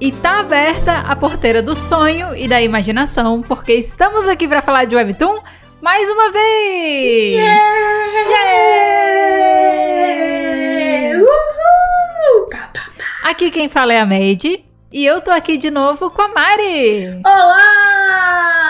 E tá aberta a porteira do sonho e da imaginação, porque estamos aqui para falar de Webtoon mais uma vez! Yeah! Yeah! Uhul! Aqui quem fala é a Made e eu tô aqui de novo com a Mari. Olá!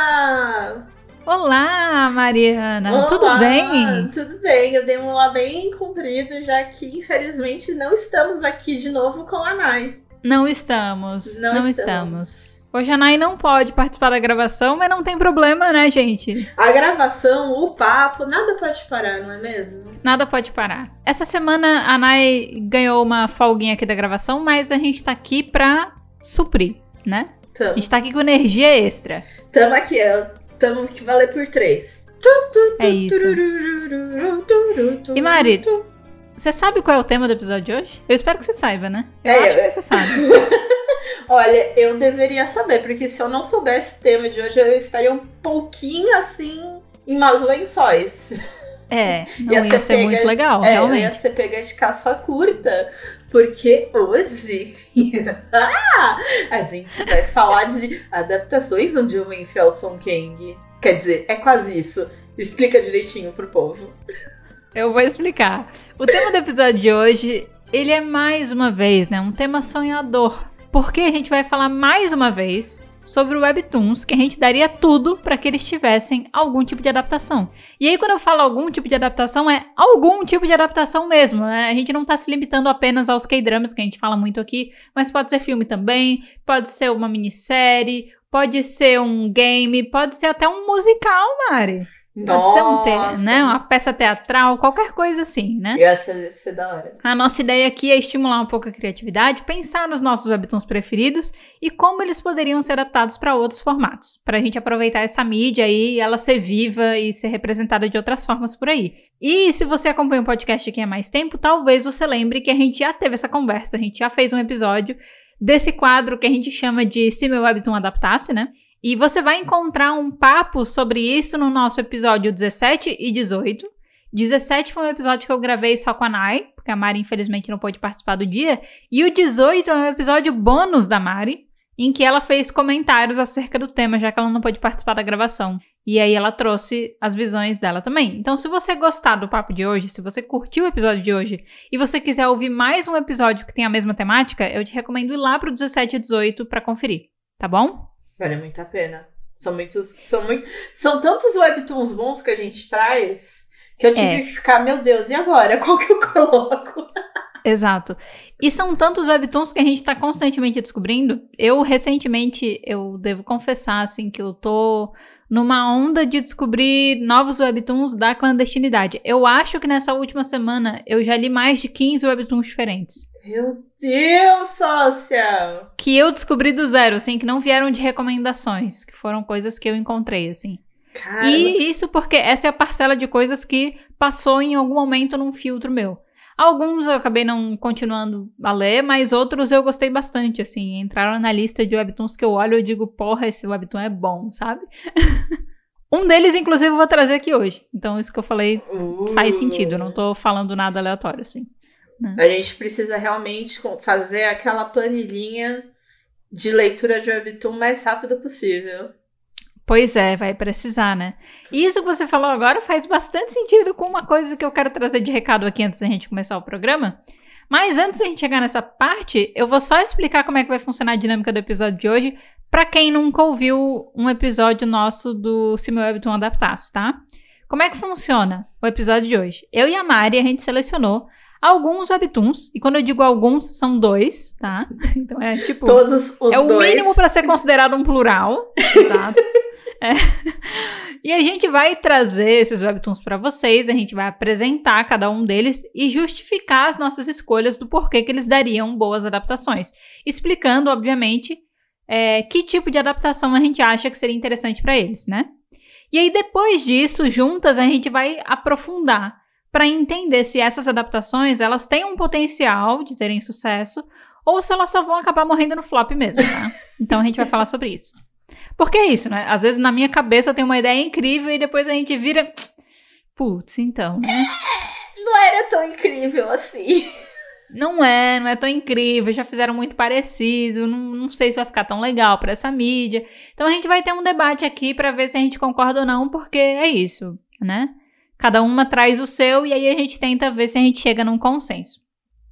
Olá, Mariana. Tudo Olá! bem? Tudo bem, eu dei um olá bem comprido, já que infelizmente não estamos aqui de novo com a Nai. Não estamos. Não, Não estamos. estamos. Hoje a Nai não pode participar da gravação, mas não tem problema, né, gente? A gravação, o papo, nada pode parar, não é mesmo? Nada pode parar. Essa semana a Nai ganhou uma folguinha aqui da gravação, mas a gente tá aqui pra suprir, né? A Tamo, gente tá aqui com energia extra. tamo aqui, ó. Tamo que valer por três. É isso. E, Mari, Você sabe qual é o tema do episódio de hoje? Eu espero que você saiba, né? Eu É, acho eu- que você sabe. Olha, eu deveria saber, porque se eu não soubesse o tema de hoje, eu estaria um pouquinho assim em maus lençóis. É, não Ia ia, ser pega- muito legal, é, eu ia realmente. ser pega de caça curta, porque hoje a gente vai falar de adaptações onde eu vou enfiar o Son Kang. Quer dizer, é quase isso. Explica direitinho pro povo. Eu vou explicar. O tema do episódio de hoje, ele é mais uma vez, né, um tema sonhador. Porque a gente vai falar mais uma vez sobre o Webtoons, que a gente daria tudo para que eles tivessem algum tipo de adaptação. E aí quando eu falo algum tipo de adaptação, é algum tipo de adaptação mesmo, né? A gente não tá se limitando apenas aos K-dramas, que a gente fala muito aqui, mas pode ser filme também, pode ser uma minissérie, pode ser um game, pode ser até um musical, Mari. Pode ser um te né? uma peça teatral, qualquer coisa assim, né? Ia ser, ser da hora. A nossa ideia aqui é estimular um pouco a criatividade, pensar nos nossos webtoons preferidos e como eles poderiam ser adaptados para outros formatos, para a gente aproveitar essa mídia aí, e ela ser viva e ser representada de outras formas por aí. E se você acompanha o podcast aqui há mais tempo, talvez você lembre que a gente já teve essa conversa, a gente já fez um episódio desse quadro que a gente chama de Se Meu Webtoon Adaptasse, né? E você vai encontrar um papo sobre isso no nosso episódio 17 e 18. 17 foi um episódio que eu gravei só com a Nai, porque a Mari infelizmente não pôde participar do dia. E o 18 é um episódio bônus da Mari, em que ela fez comentários acerca do tema, já que ela não pôde participar da gravação. E aí ela trouxe as visões dela também. Então, se você gostar do papo de hoje, se você curtiu o episódio de hoje e você quiser ouvir mais um episódio que tem a mesma temática, eu te recomendo ir lá pro 17 e 18 para conferir, tá bom? Vale muito a pena. São muitos. São, muito, são tantos webtoons bons que a gente traz que eu tive É. que ficar, meu Deus, e agora? Qual que eu coloco? Exato. E são tantos webtoons que a gente tá constantemente descobrindo. Eu, recentemente, eu devo confessar, assim, que eu tô numa onda de descobrir novos webtoons da clandestinidade. Eu acho que nessa última semana eu já li mais de 15 webtoons diferentes. Meu Deus, sócia! Que eu descobri do zero, assim, que não vieram de recomendações, que foram coisas que eu encontrei, assim. Cara, E isso porque essa é a parcela de coisas que passou em algum momento num filtro meu. Alguns eu acabei não continuando a ler, mas outros eu gostei bastante, assim. Entraram na lista de webtoons que eu olho e digo, porra, esse webtoon é bom, sabe? um deles, inclusive, eu vou trazer aqui hoje. Então, isso que eu falei faz Uh. sentido, eu não tô falando nada aleatório, assim. A gente precisa realmente fazer aquela planilhinha de leitura de webtoon o mais rápido possível. Pois é, vai precisar, né? E isso que você falou agora faz bastante sentido com uma coisa que eu quero trazer de recado aqui antes da gente começar o programa. Mas antes da gente chegar nessa parte, eu vou só explicar como é que vai funcionar a dinâmica do episódio de hoje pra quem nunca ouviu um episódio nosso do Se Meu Webtoon Adaptasse, tá? Como é que funciona o episódio de hoje? Eu e a Mari, a gente selecionou alguns webtoons, e quando eu digo alguns, são dois, tá? Então é tipo... Todos os É o dois. mínimo para ser considerado um plural. Exato. É. E a gente vai trazer esses webtoons para vocês, a gente vai apresentar cada um deles e justificar as nossas escolhas do porquê que eles dariam boas adaptações, explicando, obviamente, é, que tipo de adaptação a gente acha que seria interessante para eles, né? E aí depois disso, juntas a gente vai aprofundar para entender se essas adaptações elas têm um potencial de terem sucesso ou se elas só vão acabar morrendo no flop mesmo, tá? Então a gente vai falar sobre isso. Porque é isso, né? Às vezes na minha cabeça eu tenho uma ideia incrível e depois a gente vira. Putz, então, né? Não era tão incrível assim. não é, não é tão incrível, já fizeram muito parecido, não, não sei se vai ficar tão legal para essa mídia. Então a gente vai ter um debate aqui para ver se a gente concorda ou não, porque é isso, né? Cada uma traz o seu e aí a gente tenta ver se a gente chega num consenso.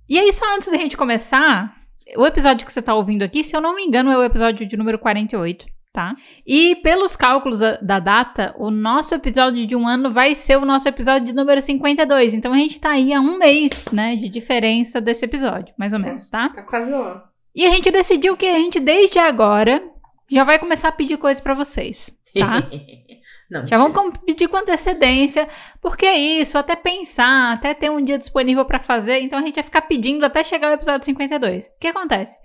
E aí, só antes da gente começar, o episódio que você tá ouvindo aqui, se eu não me engano, é o episódio de número 48 tá? E pelos cálculos da data, o nosso episódio de um ano vai ser o nosso episódio de número 52. Então a gente tá aí a um mês, né, de diferença desse episódio, mais ou menos, tá? Tá quase um. E a gente decidiu que a gente, desde agora, já vai começar a pedir coisas para vocês, tá? Não, já vamos pedir com antecedência, porque é isso, até pensar, até ter um dia disponível para fazer, então a gente vai ficar pedindo até chegar o episódio 52. O que acontece?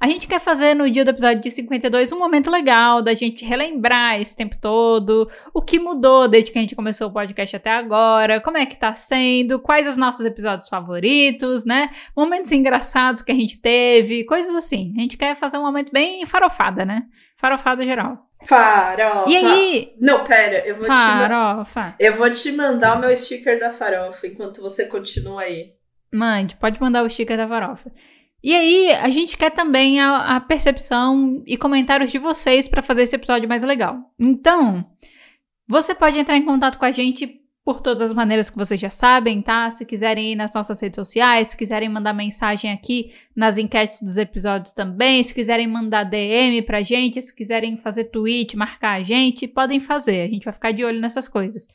A gente quer fazer no dia do episódio de 52 um momento legal da gente relembrar esse tempo todo, o que mudou desde que a gente começou o podcast até agora, como é que tá sendo, quais os nossos episódios favoritos, né? Momentos engraçados que a gente teve, coisas assim. A gente quer fazer um momento bem farofada, né? Farofada geral. Farofa. E aí? Não, pera, eu vou Farofa. te Eu vou te mandar o meu sticker da farofa enquanto você continua aí. Mande, pode mandar o sticker da farofa. E aí, a gente quer também a, a percepção e comentários de vocês para fazer esse episódio mais legal. Então, você pode entrar em contato com a gente por todas as maneiras que vocês já sabem, tá? Se quiserem ir nas nossas redes sociais, se quiserem mandar mensagem aqui nas enquetes dos episódios também, se quiserem mandar DM pra gente, se quiserem fazer tweet, marcar a gente, podem fazer. A gente vai ficar de olho nessas coisas.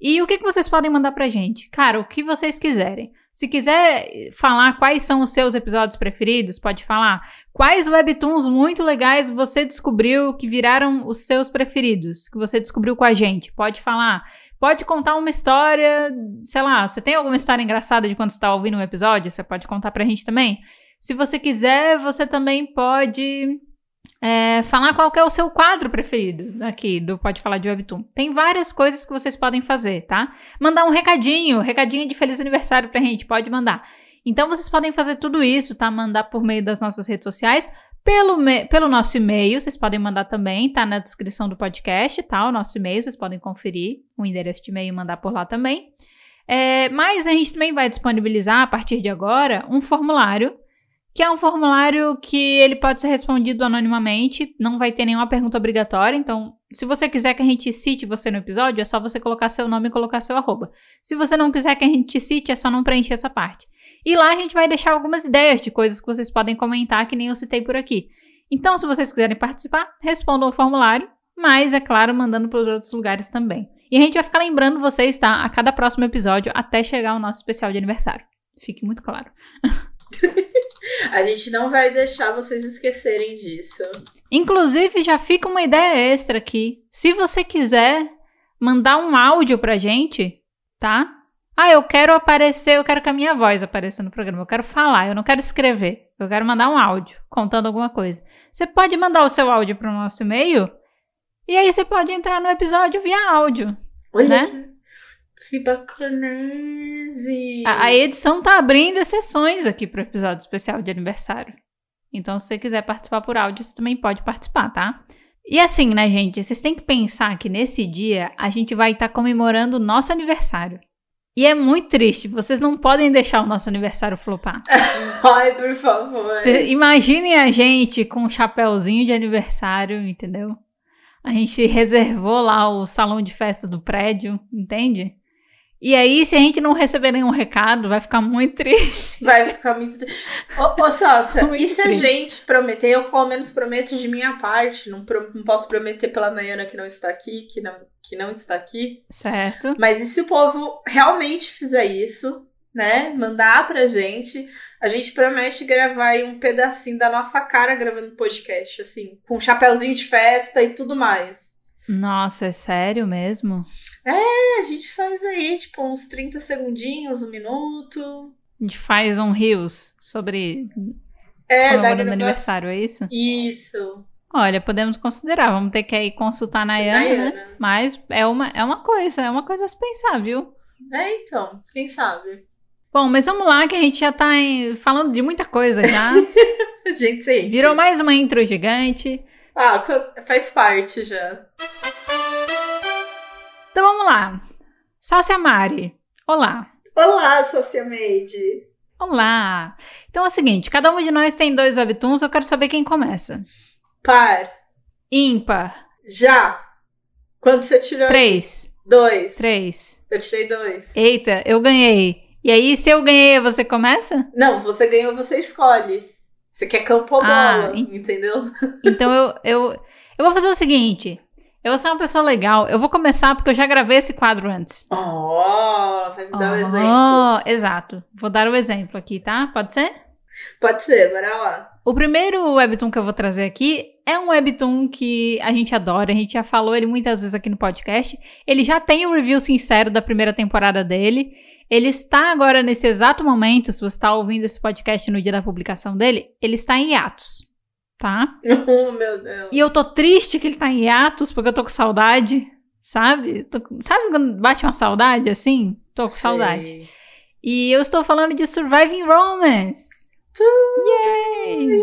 E o que, que vocês podem mandar pra gente? Cara, o que vocês quiserem. Se quiser falar quais são os seus episódios preferidos, pode falar. Quais webtoons muito legais você descobriu que viraram os seus preferidos, que você descobriu com a gente? Pode falar. Pode contar uma história, sei lá, você tem alguma história engraçada de quando está ouvindo um episódio? Você pode contar pra gente também. Se você quiser, você também pode é, falar qual é o seu quadro preferido aqui do Pode Falar de Webtoon. Tem várias coisas que vocês podem fazer, tá? Mandar um recadinho, recadinho de feliz aniversário pra gente, pode mandar. Então vocês podem fazer tudo isso, tá? Mandar por meio das nossas redes sociais, pelo, pelo nosso e-mail, vocês podem mandar também, tá na descrição do podcast, tá? O nosso e-mail, vocês podem conferir o endereço de e-mail e mandar por lá também. É, mas a gente também vai disponibilizar, a partir de agora, um formulário que é um formulário que ele pode ser respondido anonimamente, não vai ter nenhuma pergunta obrigatória, então se você quiser que a gente cite você no episódio, é só você colocar seu nome e colocar seu arroba. Se você não quiser que a gente cite, é só não preencher essa parte. E lá a gente vai deixar algumas ideias de coisas que vocês podem comentar, que nem eu citei por aqui. Então, se vocês quiserem participar, respondam o formulário, mas, é claro, mandando para os outros lugares também. E a gente vai ficar lembrando vocês, tá? A cada próximo episódio, até chegar o nosso especial de aniversário. Fique muito claro. A gente não vai deixar vocês esquecerem disso. Inclusive, já fica uma ideia extra aqui. Se você quiser mandar um áudio pra gente, tá? Ah, eu quero aparecer, eu quero que a minha voz apareça no programa. Eu quero falar, eu não quero escrever. Eu quero mandar um áudio contando alguma coisa. Você pode mandar o seu áudio para o nosso e-mail e aí você pode entrar no episódio via áudio. Olha né? que, que bacanese! A, a edição tá abrindo exceções aqui pro episódio especial de aniversário. Então, se você quiser participar por áudio, você também pode participar, tá? E assim, né, gente? Vocês têm que pensar que nesse dia a gente vai estar tá comemorando o nosso aniversário. E é muito triste, vocês não podem deixar o nosso aniversário flopar. Ai, por favor. Vocês imaginem a gente com um chapéuzinho de aniversário, entendeu? A gente reservou lá o salão de festa do prédio, entende? E aí, se a gente não receber nenhum recado, vai ficar muito triste. Vai ficar muito triste. Ô, ô Sócia, e se a triste. gente prometer, eu pelo menos prometo de minha parte, não, pro- não posso prometer pela Nayana que não está aqui, que não, que não está aqui. Certo? Mas e se o povo realmente fizer isso, né? Mandar pra gente, a gente promete gravar aí um pedacinho da nossa cara gravando podcast, assim, com um chapéuzinho de festa e tudo mais. Nossa, é sério mesmo? É, a gente faz aí, tipo, uns 30 segundinhos, um minuto. A gente faz um rios sobre É, da comemorando aniversário, é isso? Isso. Olha, podemos considerar. Vamos ter que ir consultar a Nayana, né? Nayana. Mas é uma, é uma coisa, é uma coisa a se pensar, viu? É, então, quem sabe? Bom, mas vamos lá que a gente já tá em- falando de muita coisa já. A gente sei. Virou mais uma intro gigante. Ah, faz parte já. Vamos lá. Sócia Mari. Olá. Olá, Sociamade. Olá! Então é o seguinte, cada um de nós tem dois webtoons, eu quero saber quem começa. Par. Ímpar. Já. Quanto você tirou? Três. Dois. Três. Eu tirei dois. Eita, eu ganhei. E aí, se eu ganhei, você começa? Não, você ganhou, você escolhe. Você quer campo ou Ah, bola, en- entendeu? Então eu, eu, eu vou fazer o seguinte. Eu vou ser uma pessoa legal. Eu vou começar porque eu já gravei esse quadro antes. Oh, vai me dar um exemplo. Oh, exato. Vou dar o exemplo aqui, tá? Pode ser? Pode ser, bora lá. O primeiro webtoon que eu vou trazer aqui é um webtoon que a gente adora, a gente já falou ele muitas vezes aqui no podcast. Ele já tem o review sincero da primeira temporada dele. Ele está agora nesse exato momento, se você está ouvindo esse podcast no dia da publicação dele, ele está em hiatus, tá? Oh, meu Deus. E eu tô triste que ele tá em hiatus, porque eu tô com saudade, sabe? Tô sabe quando bate uma saudade assim? Tô com saudade. E eu estou falando de Surviving Romance. Yay!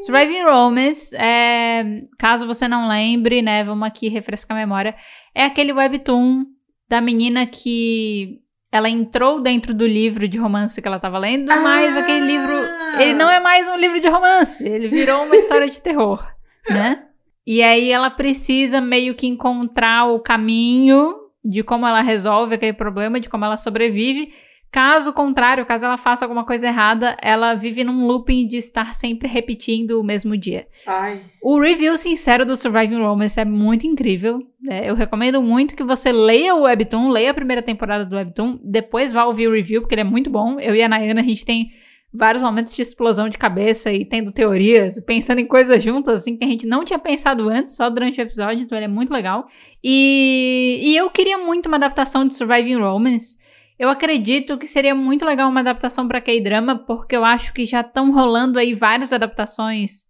Surviving Romance, é, caso você não lembre, né, vamos aqui refrescar a memória, é aquele webtoon da menina que ela entrou dentro do livro de romance que ela tava lendo, mas Ah! aquele livro, ele não é mais um livro de romance, ele virou uma história de terror, né? E aí ela precisa meio que encontrar o caminho de como ela resolve aquele problema, de como ela sobrevive. Caso contrário, caso ela faça alguma coisa errada, ela vive num looping de estar sempre repetindo o mesmo dia. Ai. O review sincero do Surviving Romance é muito incrível. né? eu recomendo muito que você leia o Webtoon, leia a primeira temporada do Webtoon, depois vá ouvir o review, porque ele é muito bom. Eu e a Nayana, a gente tem vários momentos de explosão de cabeça e tendo teorias, pensando em coisas juntas, assim, que a gente não tinha pensado antes, só durante o episódio, então ele é muito legal. E, e eu queria muito uma adaptação de Surviving Romance. Eu acredito que seria muito legal uma adaptação para K-drama, porque eu acho que já estão rolando aí várias adaptações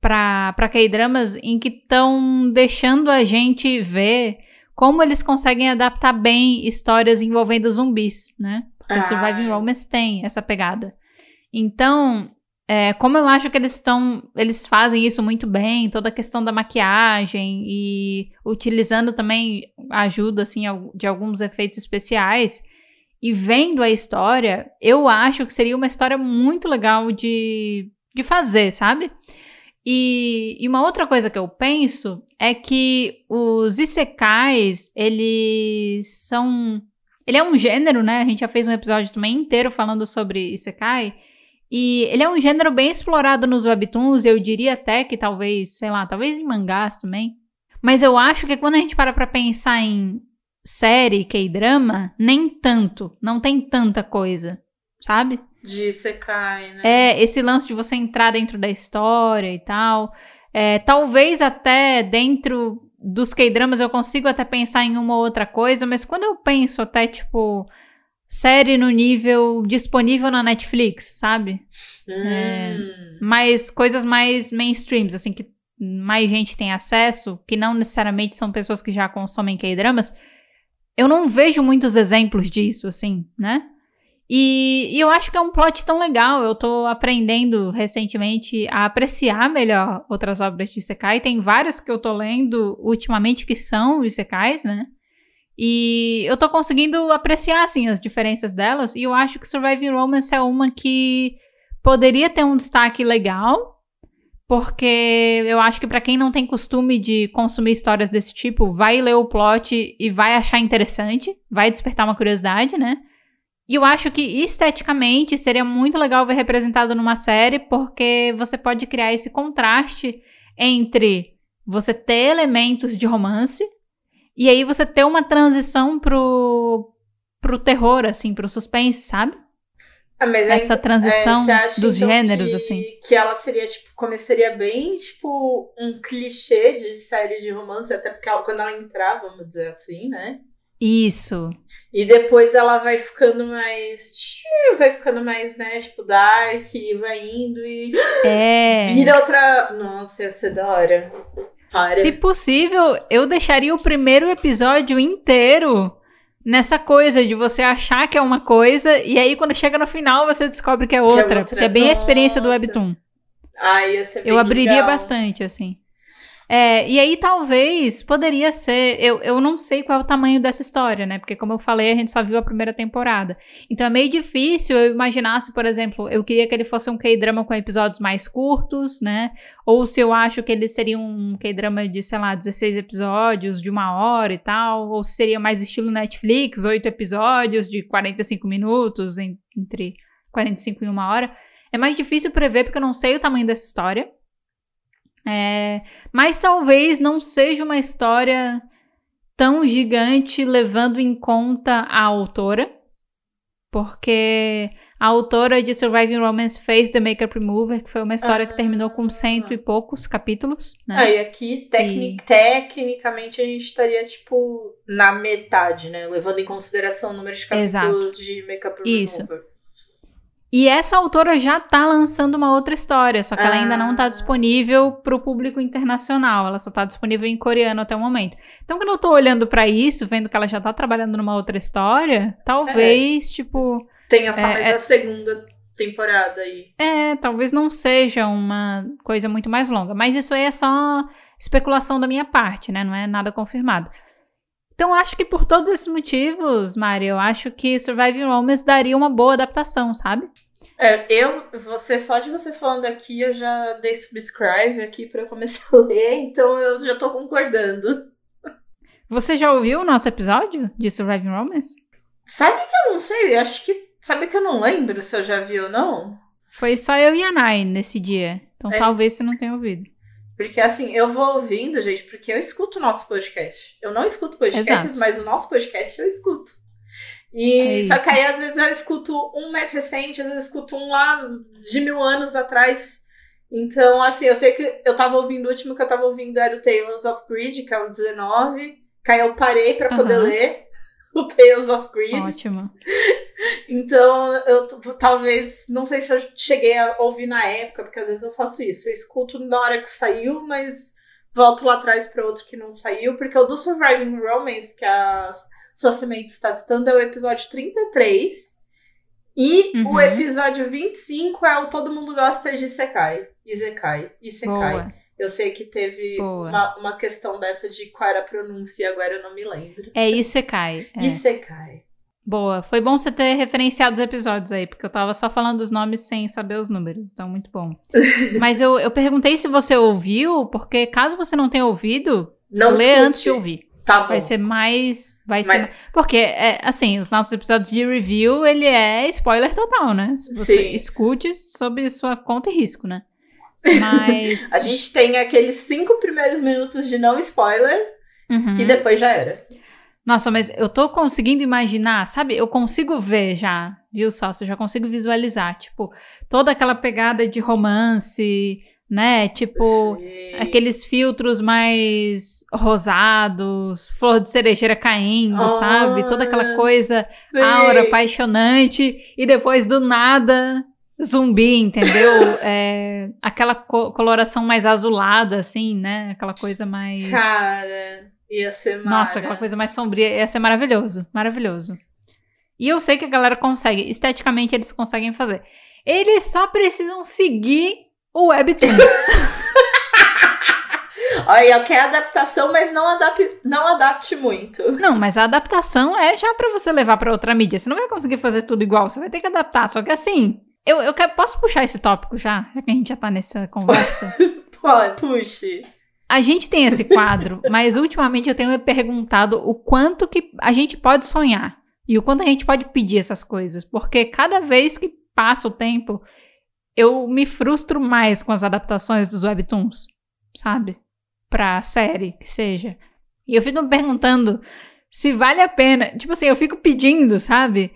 para K-dramas em que estão deixando a gente ver como eles conseguem adaptar bem histórias envolvendo zumbis, né? Porque Ai. Surviving Romance tem essa pegada. Então, é, como eu acho que eles estão. Eles fazem isso muito bem, toda a questão da maquiagem e utilizando também a ajuda assim, de alguns efeitos especiais. E vendo a história, eu acho que seria uma história muito legal de, de fazer, sabe? E, e uma outra coisa que eu penso é que os isekais, eles são. Ele é um gênero, né? A gente já fez um episódio também inteiro falando sobre isekai. E ele é um gênero bem explorado nos webtoons, eu diria até que talvez, sei lá, talvez em mangás também. Mas eu acho que quando a gente para pra pensar em série, K-drama, nem tanto, não tem tanta coisa, sabe? De Sekai, né? É, esse lance de você entrar dentro da história e tal. É, talvez até dentro dos K-dramas eu consigo até pensar em uma ou outra coisa, mas quando eu penso até, tipo, série no nível disponível na Netflix, sabe? é. Hum. Mas coisas mais mainstreams, assim, que mais gente tem acesso, que não necessariamente são pessoas que já consomem K-dramas, eu não vejo muitos exemplos disso, assim, né? E, e eu acho que é um plot tão legal. Eu tô aprendendo recentemente a apreciar melhor outras obras de Isekai. Tem várias que eu tô lendo ultimamente que são Isekais, né? E eu tô conseguindo apreciar, assim, as diferenças delas. E eu acho que Surviving Romance é uma que poderia ter um destaque legal. Porque eu acho que pra quem não tem costume de consumir histórias desse tipo, vai ler o plot e vai achar interessante, vai despertar uma curiosidade, né? E eu acho que esteticamente seria muito legal ver representado numa série, porque você pode criar esse contraste entre você ter elementos de romance e aí você ter uma transição pro, pro terror, assim, pro suspense, sabe? Ah, Essa transição é, acha, dos então, gêneros, que, assim. Que ela seria, tipo, começaria bem, tipo, um clichê de série de romance, até porque ela, quando ela entrar, vamos dizer assim, né? Isso. E depois ela vai ficando mais. Vai ficando mais, né? Tipo, dark, vai indo e. É. Vira outra. Nossa, ia ser da hora. Para. Se possível, eu deixaria o primeiro episódio inteiro nessa coisa de você achar que é uma coisa e aí quando chega no final você descobre que é outra. outra. Porque é bem a experiência do Nossa. Webtoon. Ah, Eu abriria legal. bastante, assim. É, e aí talvez poderia ser. Eu, eu não sei qual é o tamanho dessa história, né? Porque, como eu falei, a gente só viu a primeira temporada. Então é meio difícil eu imaginar se, por exemplo, eu queria que ele fosse um K-drama com episódios mais curtos, né? Ou se eu acho que ele seria um K-drama de, sei lá, 16 episódios, de uma hora e tal. Ou se seria mais estilo Netflix, 8 episódios de 45 minutos, entre 45 e uma hora. É mais difícil prever porque eu não sei o tamanho dessa história. É, mas talvez não seja uma história tão gigante levando em conta a autora, porque a autora de Surviving Romance fez The Makeup Remover, que foi uma história ah, que terminou com cento e poucos capítulos. Né? Ah, e aqui, tecnic, e... tecnicamente, a gente estaria, tipo, na metade, né? Levando em consideração o número de capítulos Exato. de Makeup Remover. Isso. E essa autora já tá lançando uma outra história, só que ah. ela ainda não tá ah. disponível para o público internacional, ela só tá disponível em coreano até o momento. Então, quando eu tô olhando para isso, vendo que ela já tá trabalhando numa outra história, talvez, é. tipo. Tenha só é, mais é, a segunda temporada aí. É, talvez não seja uma coisa muito mais longa, mas isso aí é só especulação da minha parte, né? Não é nada confirmado. Então, acho que por todos esses motivos, Mari, eu acho que Surviving Romance daria uma boa adaptação, sabe? É, eu, você, só de você falando aqui, eu já dei subscribe aqui para começar a ler, então eu já tô concordando. Você já ouviu o nosso episódio de Surviving Romance? Sabe que eu não sei, eu acho que. Sabe que eu não lembro se eu já vi ou não? Foi só eu e a Nai nesse dia. Então é. talvez você não tenha ouvido. Porque assim, eu vou ouvindo, gente, porque eu escuto o nosso podcast. Eu não escuto podcasts, mas o nosso podcast eu escuto. E é só que aí às vezes eu escuto um mais recente, às vezes eu escuto um lá de mil anos atrás. Então, assim, eu sei que eu tava ouvindo, o último que eu tava ouvindo era o Tales of Greed, que é o 19. Que aí eu parei pra poder uhum. ler o Tales of Greed. Ótimo. Então, eu talvez, não sei se eu cheguei a ouvir na época, porque às vezes eu faço isso. Eu escuto na hora que saiu, mas volto lá atrás para outro que não saiu, porque o do Surviving Romance, que a sua semente está citando, é o episódio 33. E uhum. o episódio 25 é o Todo Mundo Gosta de Isekai. Isekai. Isekai. Boa. Eu sei que teve uma, uma, questão dessa de qual era a pronúncia, agora eu não me lembro. É Isekai. É. Isekai. Boa. Foi bom você ter referenciado os episódios aí, porque eu tava só falando os nomes sem saber os números. Então, muito bom. Mas eu, eu perguntei se você ouviu, porque caso você não tenha ouvido, não lê escute. antes de ouvir. Tá bom. Vai ser mais. Vai Mas... ser. Porque, é, assim, os nossos episódios de review, ele é spoiler total, né? Se você Sim. escute sob sua conta e risco, né? Mas. a gente tem aqueles cinco primeiros minutos de não spoiler uhum. e depois já era. Nossa, mas eu tô conseguindo imaginar, sabe? Eu consigo ver já, viu, Salsa? Eu já consigo visualizar, tipo, toda aquela pegada de romance, né? Tipo, Sim. aqueles filtros mais rosados, flor de cerejeira caindo, sabe? Toda aquela coisa Sim. aura apaixonante e depois do nada zumbi, entendeu? é, aquela co coloração mais azulada, assim, né? Aquela coisa mais. Cara, ia ser mara. Nossa, aquela coisa mais sombria. Ia ser maravilhoso. Maravilhoso. E eu sei que a galera consegue. Esteticamente, eles conseguem fazer. Eles só precisam seguir o Webtoon. Olha, quer adaptação, mas não adapte, não adapte muito. Não, mas a adaptação é já para você levar para outra mídia. Você não vai conseguir fazer tudo igual, você vai ter que adaptar. Só que assim, eu, eu quero, posso puxar esse tópico já? Já que a gente já tá nessa conversa. Pode, puxe. A gente tem esse quadro, mas ultimamente eu tenho me perguntado o quanto que a gente pode sonhar e o quanto a gente pode pedir essas coisas, porque cada vez que passa o tempo, eu me frustro mais com as adaptações dos webtoons, sabe? Pra série que seja. E eu fico me perguntando se vale a pena. Tipo assim, eu fico pedindo, sabe?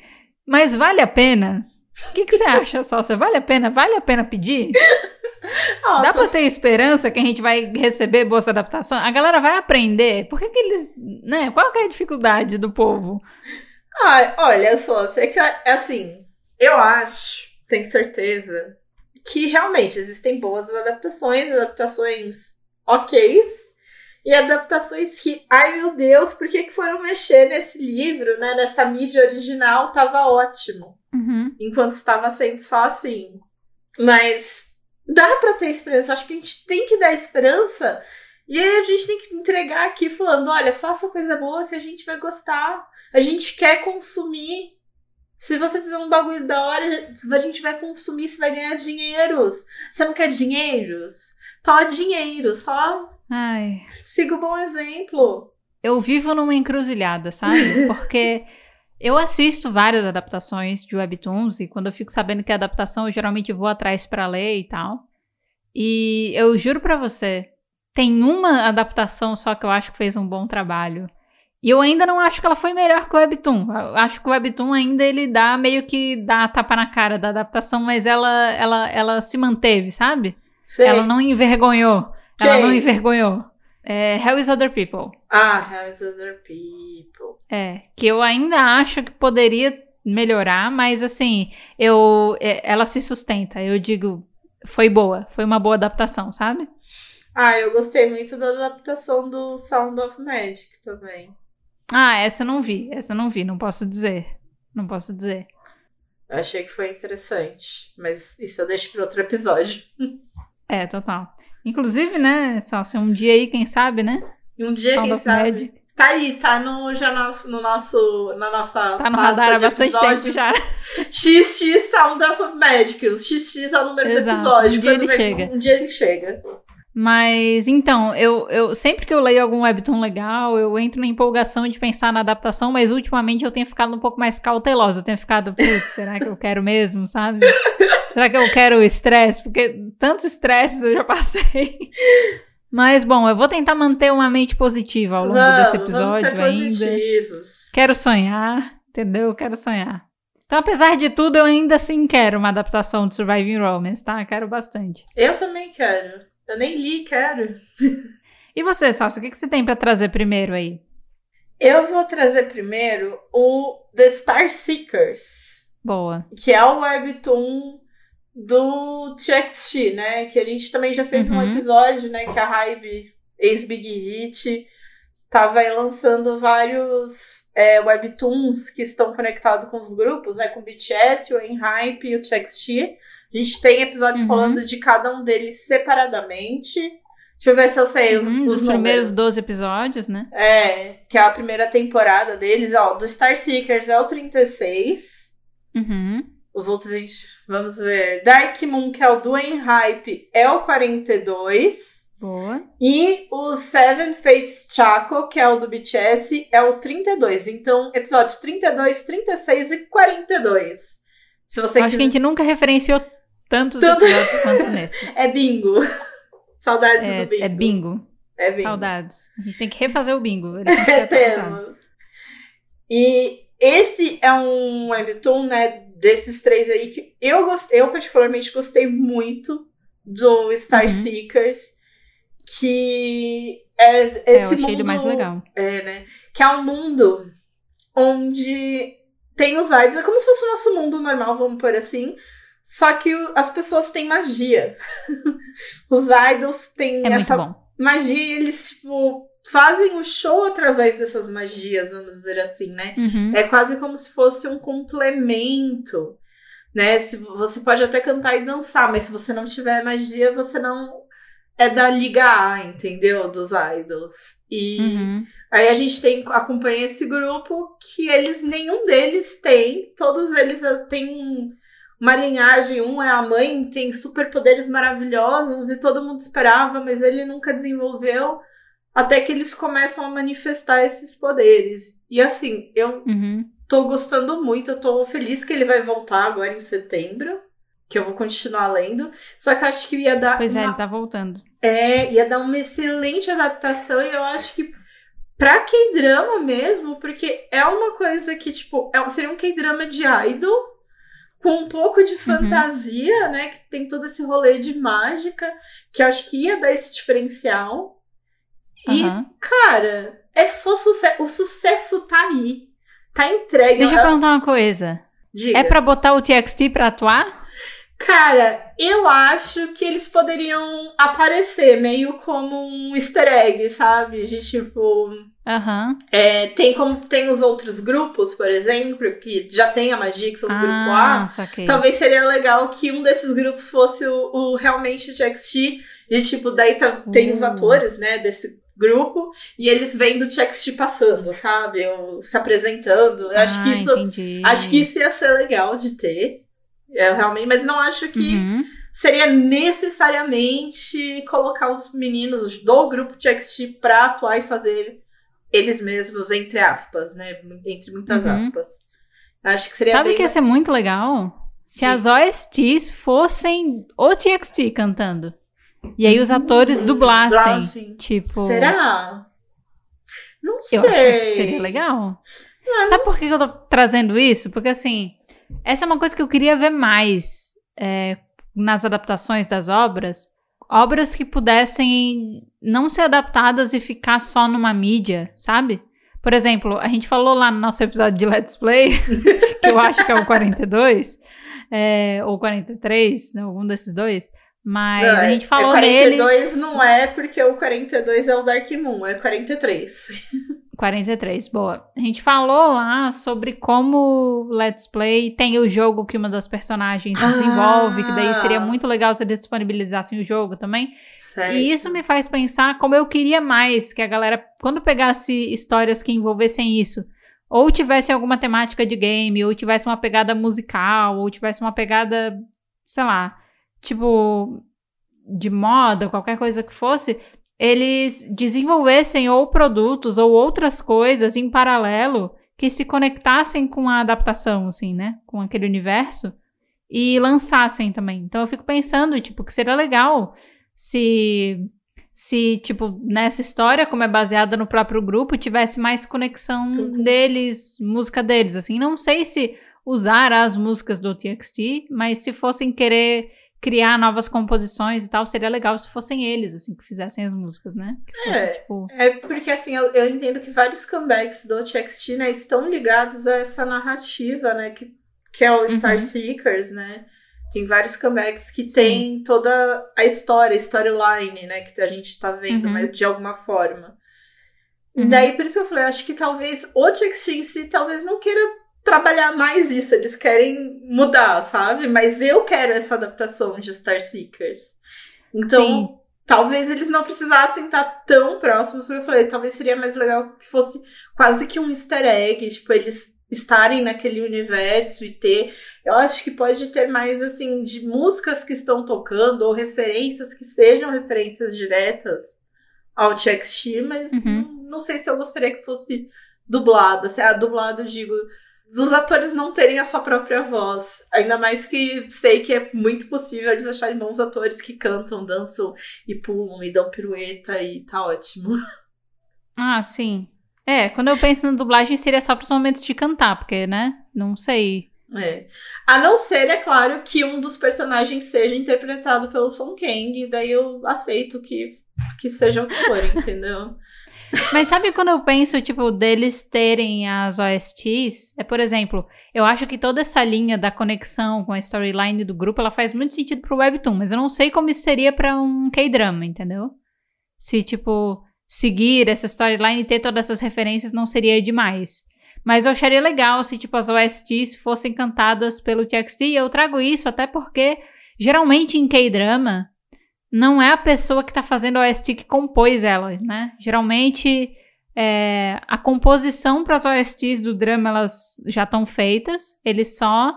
Mas vale a pena? O que, que você acha, Salsa? Vale a pena? Vale a pena pedir? Nossa. Dá pra ter esperança que a gente vai receber boas adaptações? A galera vai aprender? Por que, que eles. Né? Qual que é a dificuldade do povo? Ah, olha só, sei que assim, eu acho, tenho certeza, que realmente existem boas adaptações, adaptações ok, e adaptações que, ai meu Deus, por que, que foram mexer nesse livro, né? Nessa mídia original, tava ótimo. Uhum. Enquanto estava sendo só assim. Mas dá para ter esperança. Acho que a gente tem que dar esperança E aí a gente tem que entregar aqui falando: olha, faça coisa boa que a gente vai gostar. A gente quer consumir. Se você fizer um bagulho da hora, a gente vai consumir, você vai ganhar dinheiros. Você não quer dinheiros? Tó dinheiro, só Ai. siga o bom exemplo. Eu vivo numa encruzilhada, sabe? Porque eu assisto várias adaptações de webtoons e quando eu fico sabendo que é adaptação, eu geralmente vou atrás pra ler e tal. E eu juro pra você, tem uma adaptação só que eu acho que fez um bom trabalho. E eu ainda não acho que ela foi melhor que o Webtoon. Eu acho que o Webtoon ainda ele dá meio que dá a tapa na cara da adaptação, mas ela ela, ela se manteve, sabe? Sei. Ela não envergonhou. Ela não envergonhou. É, Hell is Other People. Ah, How's Other People. É, que eu ainda acho que poderia melhorar, mas assim, eu é, ela se sustenta. Eu digo, foi boa, foi uma boa adaptação, sabe? Ah, eu gostei muito da adaptação do Sound of Magic também. Ah, essa eu não vi, essa eu não vi, não posso dizer. Não posso dizer. Eu achei que foi interessante. Mas isso eu deixo para outro episódio. É, total. Inclusive, né, só se um dia aí, quem sabe, né? Um dia, Sound quem sabe. Magic. Tá aí, tá no, já nosso, no nosso, na nossa Tá no radar há bastante tempo episódios. já. XX Sound of Magic. O XX é o número Exato, do episódio. um dia ele chega. Um dia ele chega. Mas então, eu, eu sempre que eu leio algum webtoon legal, eu entro na empolgação de pensar na adaptação, mas ultimamente eu tenho ficado um pouco mais cautelosa. Eu tenho ficado, putz, será que eu quero mesmo, sabe? Será que eu quero estresse? Porque tantos estresses eu já passei. Mas bom, eu vou tentar manter uma mente positiva ao longo desse Vamos, vamos episódio ser ainda. positivos. Quero sonhar, entendeu? Eu Quero sonhar. Então, apesar de tudo, eu ainda assim quero uma adaptação de Surviving Romance, tá? Quero bastante. Eu também quero. Eu nem li, quero. E você, Sócio, o que, que você tem pra trazer primeiro aí? Eu vou trazer primeiro o The Star Seekers, Boa. que é o webtoon do TXT, né? Que a gente também já fez um Uhum. episódio, né? Que a Hybe, ex-Big Hit, tava aí lançando vários é, webtoons que estão conectados com os grupos, né? Com o BTS, o Enhype e o TXT. A gente tem episódios Uhum. falando de cada um deles separadamente. Deixa eu ver se eu sei os, Uhum, os dos primeiros números. 12 episódios, né? É, que é a primeira temporada deles, ó. Do Star Seekers é o 36. Uhum. Os outros a gente. Vamos ver. Dark Moon, que é o do Hype, é o 42. Boa. E o Seven Fates Chaco, que é o do BTS, é o 32. Então, episódios 32, 36 e 42. Se você Acho que a gente nunca referenciou tantos Tanto- episódios quanto nesse. É bingo. Saudades É, do bingo. é bingo. É bingo. Saudades. A gente tem que refazer o bingo. Ele tem que ser atualizado. Temos. E esse é um webtoon, né, desses três aí que eu gostei, eu particularmente gostei muito do Star Uhum. Seekers, que é É, eu esse achei mundo, mais legal. É, né? Que é um mundo onde tem os idols, é como se fosse o nosso mundo normal, vamos por assim. Só que as pessoas têm magia. os idols têm É essa magia e eles, tipo, fazem o show através dessas magias, vamos dizer assim, né? Uhum. É quase como se fosse um complemento, né? Se você pode até cantar e dançar, mas se você não tiver magia, você não é da liga A, entendeu? Dos idols. E Uhum. aí a gente tem acompanha esse grupo que eles nenhum deles tem, todos eles eh, têm um- uma linhagem, um é a mãe, tem superpoderes maravilhosos e todo mundo esperava, mas ele nunca desenvolveu até que eles começam a manifestar esses poderes. E assim, eu Uhum. tô gostando muito, eu tô feliz que ele vai voltar agora em setembro, que eu vou continuar lendo. Só que acho que ia dar Pois é, uma ele tá voltando. é, ia dar uma excelente adaptação e eu acho que pra K-drama mesmo, porque é uma coisa que, tipo, é, seria um K-drama de idol, com um pouco de fantasia, né? Que tem todo esse rolê de mágica, que eu acho que ia dar esse diferencial. E, Aham. cara, é só sucesso. O sucesso tá aí. Tá entregue. Deixa eu perguntar uma coisa. Diga. É pra botar o TXT pra atuar? Cara, eu acho que eles poderiam aparecer meio como um easter egg, sabe? De tipo. Aham. É, tem como tem os outros grupos, por exemplo, que já tem a magia, que são o grupo A. Ah, saquei. Talvez seria legal que um desses grupos fosse o, o realmente o TXT. E, tipo, daí tá- tem os Uh. atores, né, desse grupo. E eles vendo o TXT passando, sabe? Ou se apresentando. Eu acho que Ah, isso... Entendi. Acho que isso ia ser legal de ter. É, realmente, mas não acho que Uhum. seria necessariamente colocar os meninos do grupo TXT pra atuar e fazer eles mesmos, entre aspas, né? Entre muitas Uhum. aspas. Acho que seria Sabe bem que ia ser muito legal? Se Sim. as OSTs fossem o TXT cantando. E aí os atores dublassem. Dublassem. Tipo. Será? Não sei. Eu acho que seria legal. Sabe por que eu tô trazendo isso? Porque, assim, essa é uma coisa que eu queria ver mais é, nas adaptações das obras. Obras que pudessem não ser adaptadas e ficar só numa mídia, sabe? Por exemplo, a gente falou lá no nosso episódio de Let's Play, que eu acho que é o 42, é, ou 43, né, algum desses dois. Mas Não, a é- gente falou é 42 nele. não é porque o 42 é o Dark Moon, é 43. 43, boa. A gente falou lá sobre como Let's Play tem o jogo que uma das personagens Ah. desenvolve, que daí seria muito legal se eles disponibilizassem o jogo também. Certo. E isso me faz pensar como eu queria mais que a galera, quando pegasse histórias que envolvessem isso, ou tivesse alguma temática de game, ou tivesse uma pegada musical, ou tivesse uma pegada, sei lá, tipo de moda, qualquer coisa que fosse, eles desenvolvessem ou produtos ou outras coisas em paralelo que se conectassem com a adaptação, assim, né? Com aquele universo e lançassem também. Então eu fico pensando, tipo, que seria legal se se tipo nessa história, como é baseada no próprio grupo, tivesse mais conexão Tudo. deles, música deles, assim. Não sei se usar as músicas do TXT, mas se fossem querer criar novas composições e tal, seria legal se fossem eles, assim, que fizessem as músicas, né? Fosse, É. tipo... É porque assim, eu, eu entendo que vários comebacks do TXT, né, estão ligados a essa narrativa, né, que, que é o Star Uhum. Seekers, né? Tem vários comebacks que Sim. tem toda a história, a storyline, né, que a gente tá vendo, Uhum. mas de alguma forma. Uhum. Daí, por isso que eu falei, eu acho que talvez o TXT em si talvez não queira trabalhar mais isso, eles querem mudar, sabe? Mas eu quero essa adaptação de Star Seekers. Então, Sim. talvez eles não precisassem estar tão próximos, eu falei, talvez seria mais legal que fosse quase que um easter egg, tipo, eles estarem naquele universo e ter. Eu acho que pode ter mais, assim, de músicas que estão tocando ou referências que sejam referências diretas ao TXT, mas Uhum. não, não sei se eu gostaria que fosse dublada. Se, ah, dublado, eu digo, dos atores não terem a sua própria voz. Ainda mais que sei que é muito possível eles acharem bons atores que cantam, dançam e pulam e dão pirueta e tá ótimo. Ah, sim. É, quando eu penso na dublagem seria só pros momentos de cantar, porque, né? Não sei. É. A não ser, é claro, que um dos personagens seja interpretado pelo Song Kang, e daí eu aceito que, que seja o que for, entendeu? Mas sabe quando eu penso, tipo, deles terem as OSTs? É, por exemplo, eu acho que toda essa linha da conexão com a storyline do grupo, ela faz muito sentido pro Webtoon, mas eu não sei como isso seria pra um K-drama, entendeu? Se, tipo, seguir essa storyline e ter todas essas referências não seria demais. Mas eu acharia legal se, tipo, as OSTs fossem cantadas pelo TXT, e eu trago isso até porque, geralmente em K-drama, não é a pessoa que tá fazendo a OST que compôs ela, né? Geralmente é, a composição para as OSTs do drama elas já estão feitas, eles só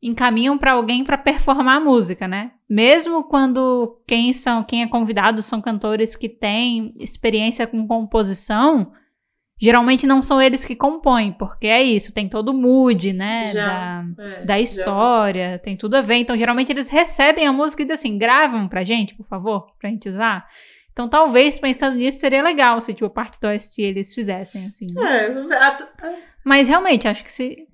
encaminham para alguém para performar a música, né? Mesmo quando quem são, quem é convidado são cantores que têm experiência com composição, geralmente não são eles que compõem, porque é isso, tem todo o mood, né? Já. Da, É, da já- história, tem tudo a ver. Então, geralmente eles recebem a música e dizem assim, gravam pra gente, por favor, pra gente usar. Então, talvez, pensando nisso, seria legal se, tipo, parte do OST eles fizessem, assim. né? É. A- Mas, realmente, acho que se,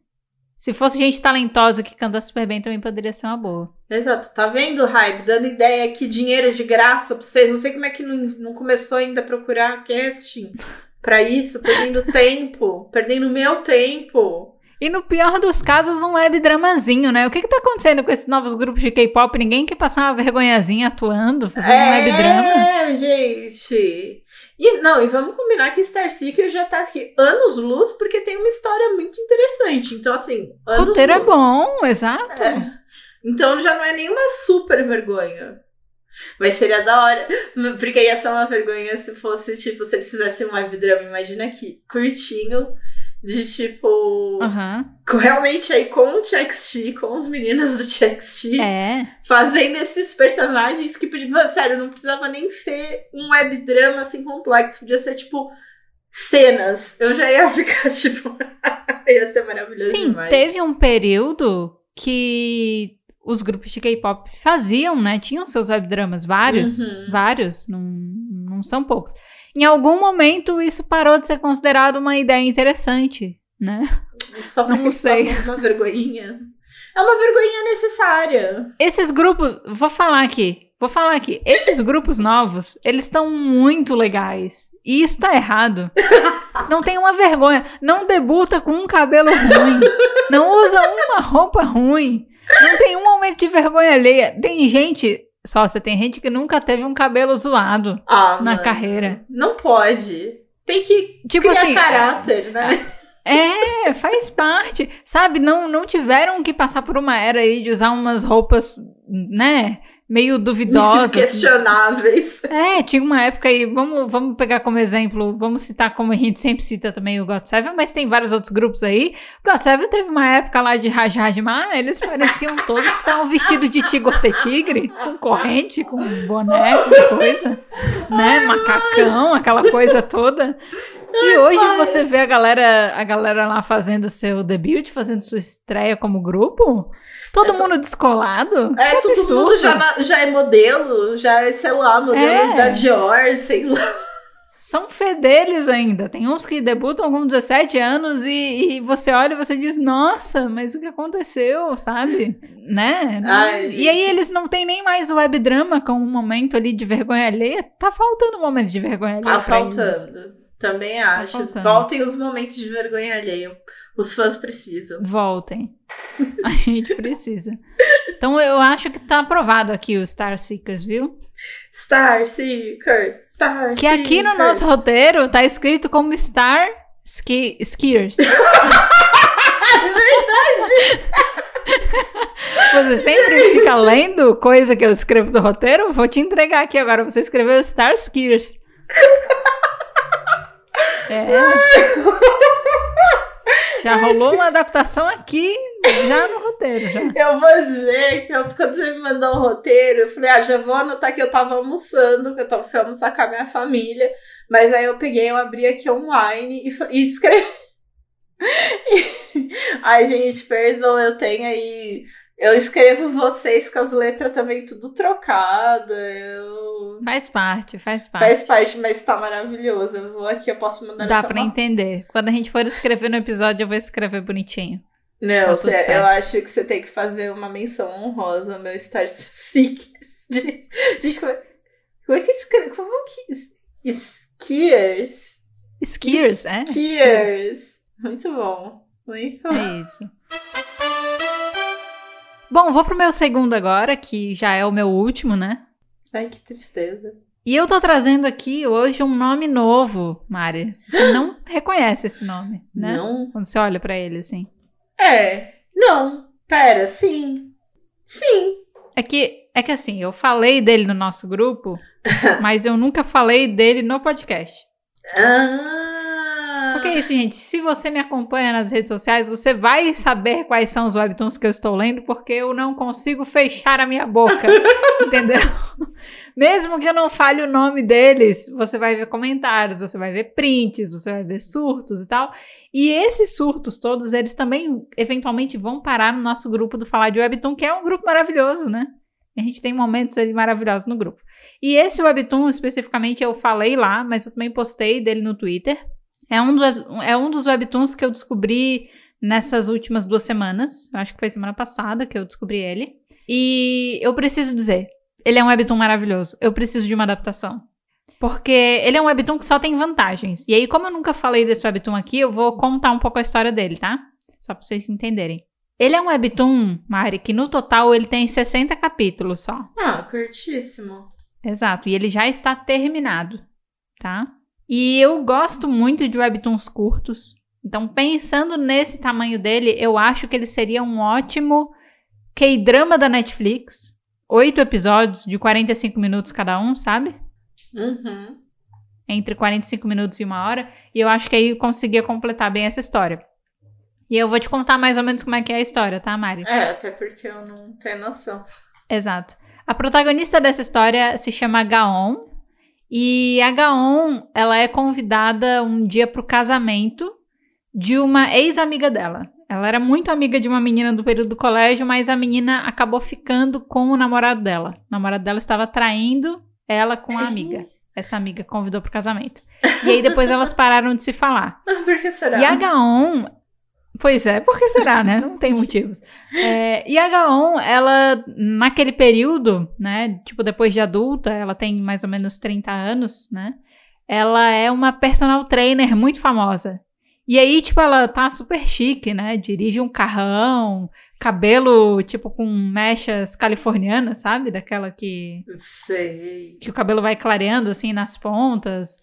se fosse gente talentosa que canta super bem, também poderia ser uma boa. Exato, tá vendo, Hype? Dando ideia que dinheiro de graça pra vocês. Não sei como é que não, não começou ainda a procurar casting pra isso, perdendo tempo, perdendo meu tempo. E no pior dos casos, um web dramazinho, né? O que que tá acontecendo com esses novos grupos de K-pop? Ninguém quer passar uma vergonhazinha atuando, fazendo um web drama? É, gente. E não, e vamos combinar que Star Seeker já tá aqui anos luz, porque tem uma história muito interessante. Então, assim, anos Roteiro é luz. bom, exato. É. Então já não é nenhuma super vergonha. Mas seria da hora. Porque ia ser uma vergonha se fosse, tipo, se eles fizessem um web drama, imagina aqui, curtinho, de tipo. Com- Realmente aí com o TXT, com os meninos do TXT, É. fazendo esses personagens que podia. Sério, não precisava nem ser um web drama assim complexo, podia ser tipo. Cenas. Eu já ia ficar, tipo. ia ser maravilhoso Sim, demais. teve um período que os grupos de K-pop faziam, né? Tinham seus webdramas, vários, Uhum. vários, não, não são poucos. Em algum momento isso parou de ser considerado uma ideia interessante, né? Só Não sei. uma vergonhinha. É uma vergonhinha necessária. Esses grupos, vou falar aqui, vou falar aqui. Esses grupos novos, eles estão muito legais. E isso tá errado. Não tem uma vergonha. Não debuta com um cabelo ruim. Não usa uma roupa ruim. Não tem um momento de vergonha alheia. Tem gente, só você tem gente que nunca teve um cabelo zoado Ah, na mano. carreira. Não pode. Tem que Tipo criar assim, caráter, né? É, faz parte. Sabe, não, não tiveram que passar por uma era aí de usar umas roupas, né, meio duvidosas. Questionáveis. É, tinha uma época aí, vamos, vamos pegar como exemplo, vamos citar como a gente sempre cita também o God Seven, mas tem vários outros grupos aí. O God Seven teve uma época lá de Raj Rajma, eles pareciam todos que estavam vestidos de tigre tigre, com corrente, com boné, com coisa, né, macacão, aquela coisa toda. E hoje você vê a galera, a galera lá fazendo seu debut, fazendo sua estreia como grupo, todo É mundo descolado. É, Que todo absurdo. mundo já, já é modelo, já é, sei lá, modelo É. da Dior, sei lá. São fedelhos ainda. Tem uns que debutam com 17 anos e, e você olha e você diz, nossa, mas o que aconteceu, sabe? Né? Ai, e aí eles não têm nem mais o web drama com um momento ali de vergonha alheia. Tá faltando um momento de vergonha alheia. Tá pra eles. Também acho. faltando. Voltem os momentos de vergonha alheia. Os fãs precisam. Voltem. A gente precisa. Então eu acho que tá aprovado aqui o Star Seekers, viu? Star Seekers, Star Que aqui no nosso roteiro tá escrito como Star Ski Skiers. É Você sempre fica lendo coisa que eu escrevo do roteiro? Vou te entregar aqui agora. Você escreveu Star Skiers. É. Já rolou uma adaptação aqui, já no roteiro. Já. Eu vou dizer que eu- quando você me mandou o roteiro, eu falei, ah, já vou anotar que eu tava almoçando, que eu tava fui almoçar com a minha família. Mas aí eu peguei, eu abri aqui online e, e escrevi. Ai, gente, perdoa, eu tenho aí. Eu escrevo vocês com as letras também tudo trocada. Eu... Faz parte, faz parte. Faz parte, mas tá maravilhoso. Eu vou aqui, eu posso mandar Dá pra entender. Quando a gente for escrever no episódio, eu vou escrever bonitinho. Não, Tá eu acho que você tem que fazer uma menção honrosa ao meu Star Seekers. Gente, como é, como é que escreve? Como que. Skiers? Skiers, é? Skiers. Muito bom. Muito bom. É isso. Bom, vou pro meu segundo agora, que já é o meu último, né? Ai, que tristeza. E eu tô trazendo aqui hoje um nome novo, Mari. Você não reconhece esse nome, né? Não? Quando você olha pra ele assim. É. Não. Pera, sim. Sim. É que, é que assim, eu falei dele no nosso grupo, mas eu nunca falei dele no podcast. Ah. Porque é isso, gente. Se você me acompanha nas redes sociais, você vai saber quais são os webtoons que eu estou lendo, porque eu não consigo fechar a minha boca. entendeu? Mesmo que eu não fale o nome deles, você vai ver comentários, você vai ver prints, você vai ver surtos e tal. E esses surtos todos, eles também eventualmente vão parar no nosso grupo do Falar de Webtoon, que é um grupo maravilhoso, né? A gente tem momentos ali maravilhosos no grupo. E esse webtoon, especificamente, eu falei lá, mas eu também postei dele no Twitter. É um, do, é um dos webtoons que eu descobri nessas últimas duas semanas. Eu acho que foi semana passada que eu descobri ele. E eu preciso dizer, ele é um webtoon maravilhoso. Eu preciso de uma adaptação. Porque ele é um webtoon que só tem vantagens. E aí, como eu nunca falei desse webtoon aqui, eu vou contar um pouco a história dele, tá? Só pra vocês entenderem. Ele é um webtoon, Mari, que no total ele tem 60 capítulos só. Ah, curtíssimo. Exato. E ele já está terminado, tá? E eu gosto muito de webtoons curtos. Então, pensando nesse tamanho dele, eu acho que ele seria um ótimo K-drama da Netflix. Oito episódios de 45 minutos cada um, sabe? Uhum. Entre 45 minutos e uma hora. E eu acho que aí conseguia completar bem essa história. E eu vou te contar mais ou menos como é que é a história, tá, Mari? É, até porque eu não tenho noção. Exato. A protagonista dessa história se chama Gaon. E a Gaon, ela é convidada um dia pro casamento de uma ex-amiga dela. Ela era muito amiga de uma menina do período do colégio, mas a menina acabou ficando com o namorado dela. O namorado dela estava traindo ela com a amiga. Essa amiga convidou pro casamento. E aí depois elas pararam de se falar. Por que será? E a Gaon. Pois é, por que será, né? Não tem motivos. É, e a Gaon, ela, naquele período, né? Tipo, depois de adulta, ela tem mais ou menos 30 anos, né? Ela é uma personal trainer muito famosa. E aí, tipo, ela tá super chique, né? Dirige um carrão, cabelo, tipo, com mechas californianas, sabe? Daquela que. Sei. Que o cabelo vai clareando, assim, nas pontas.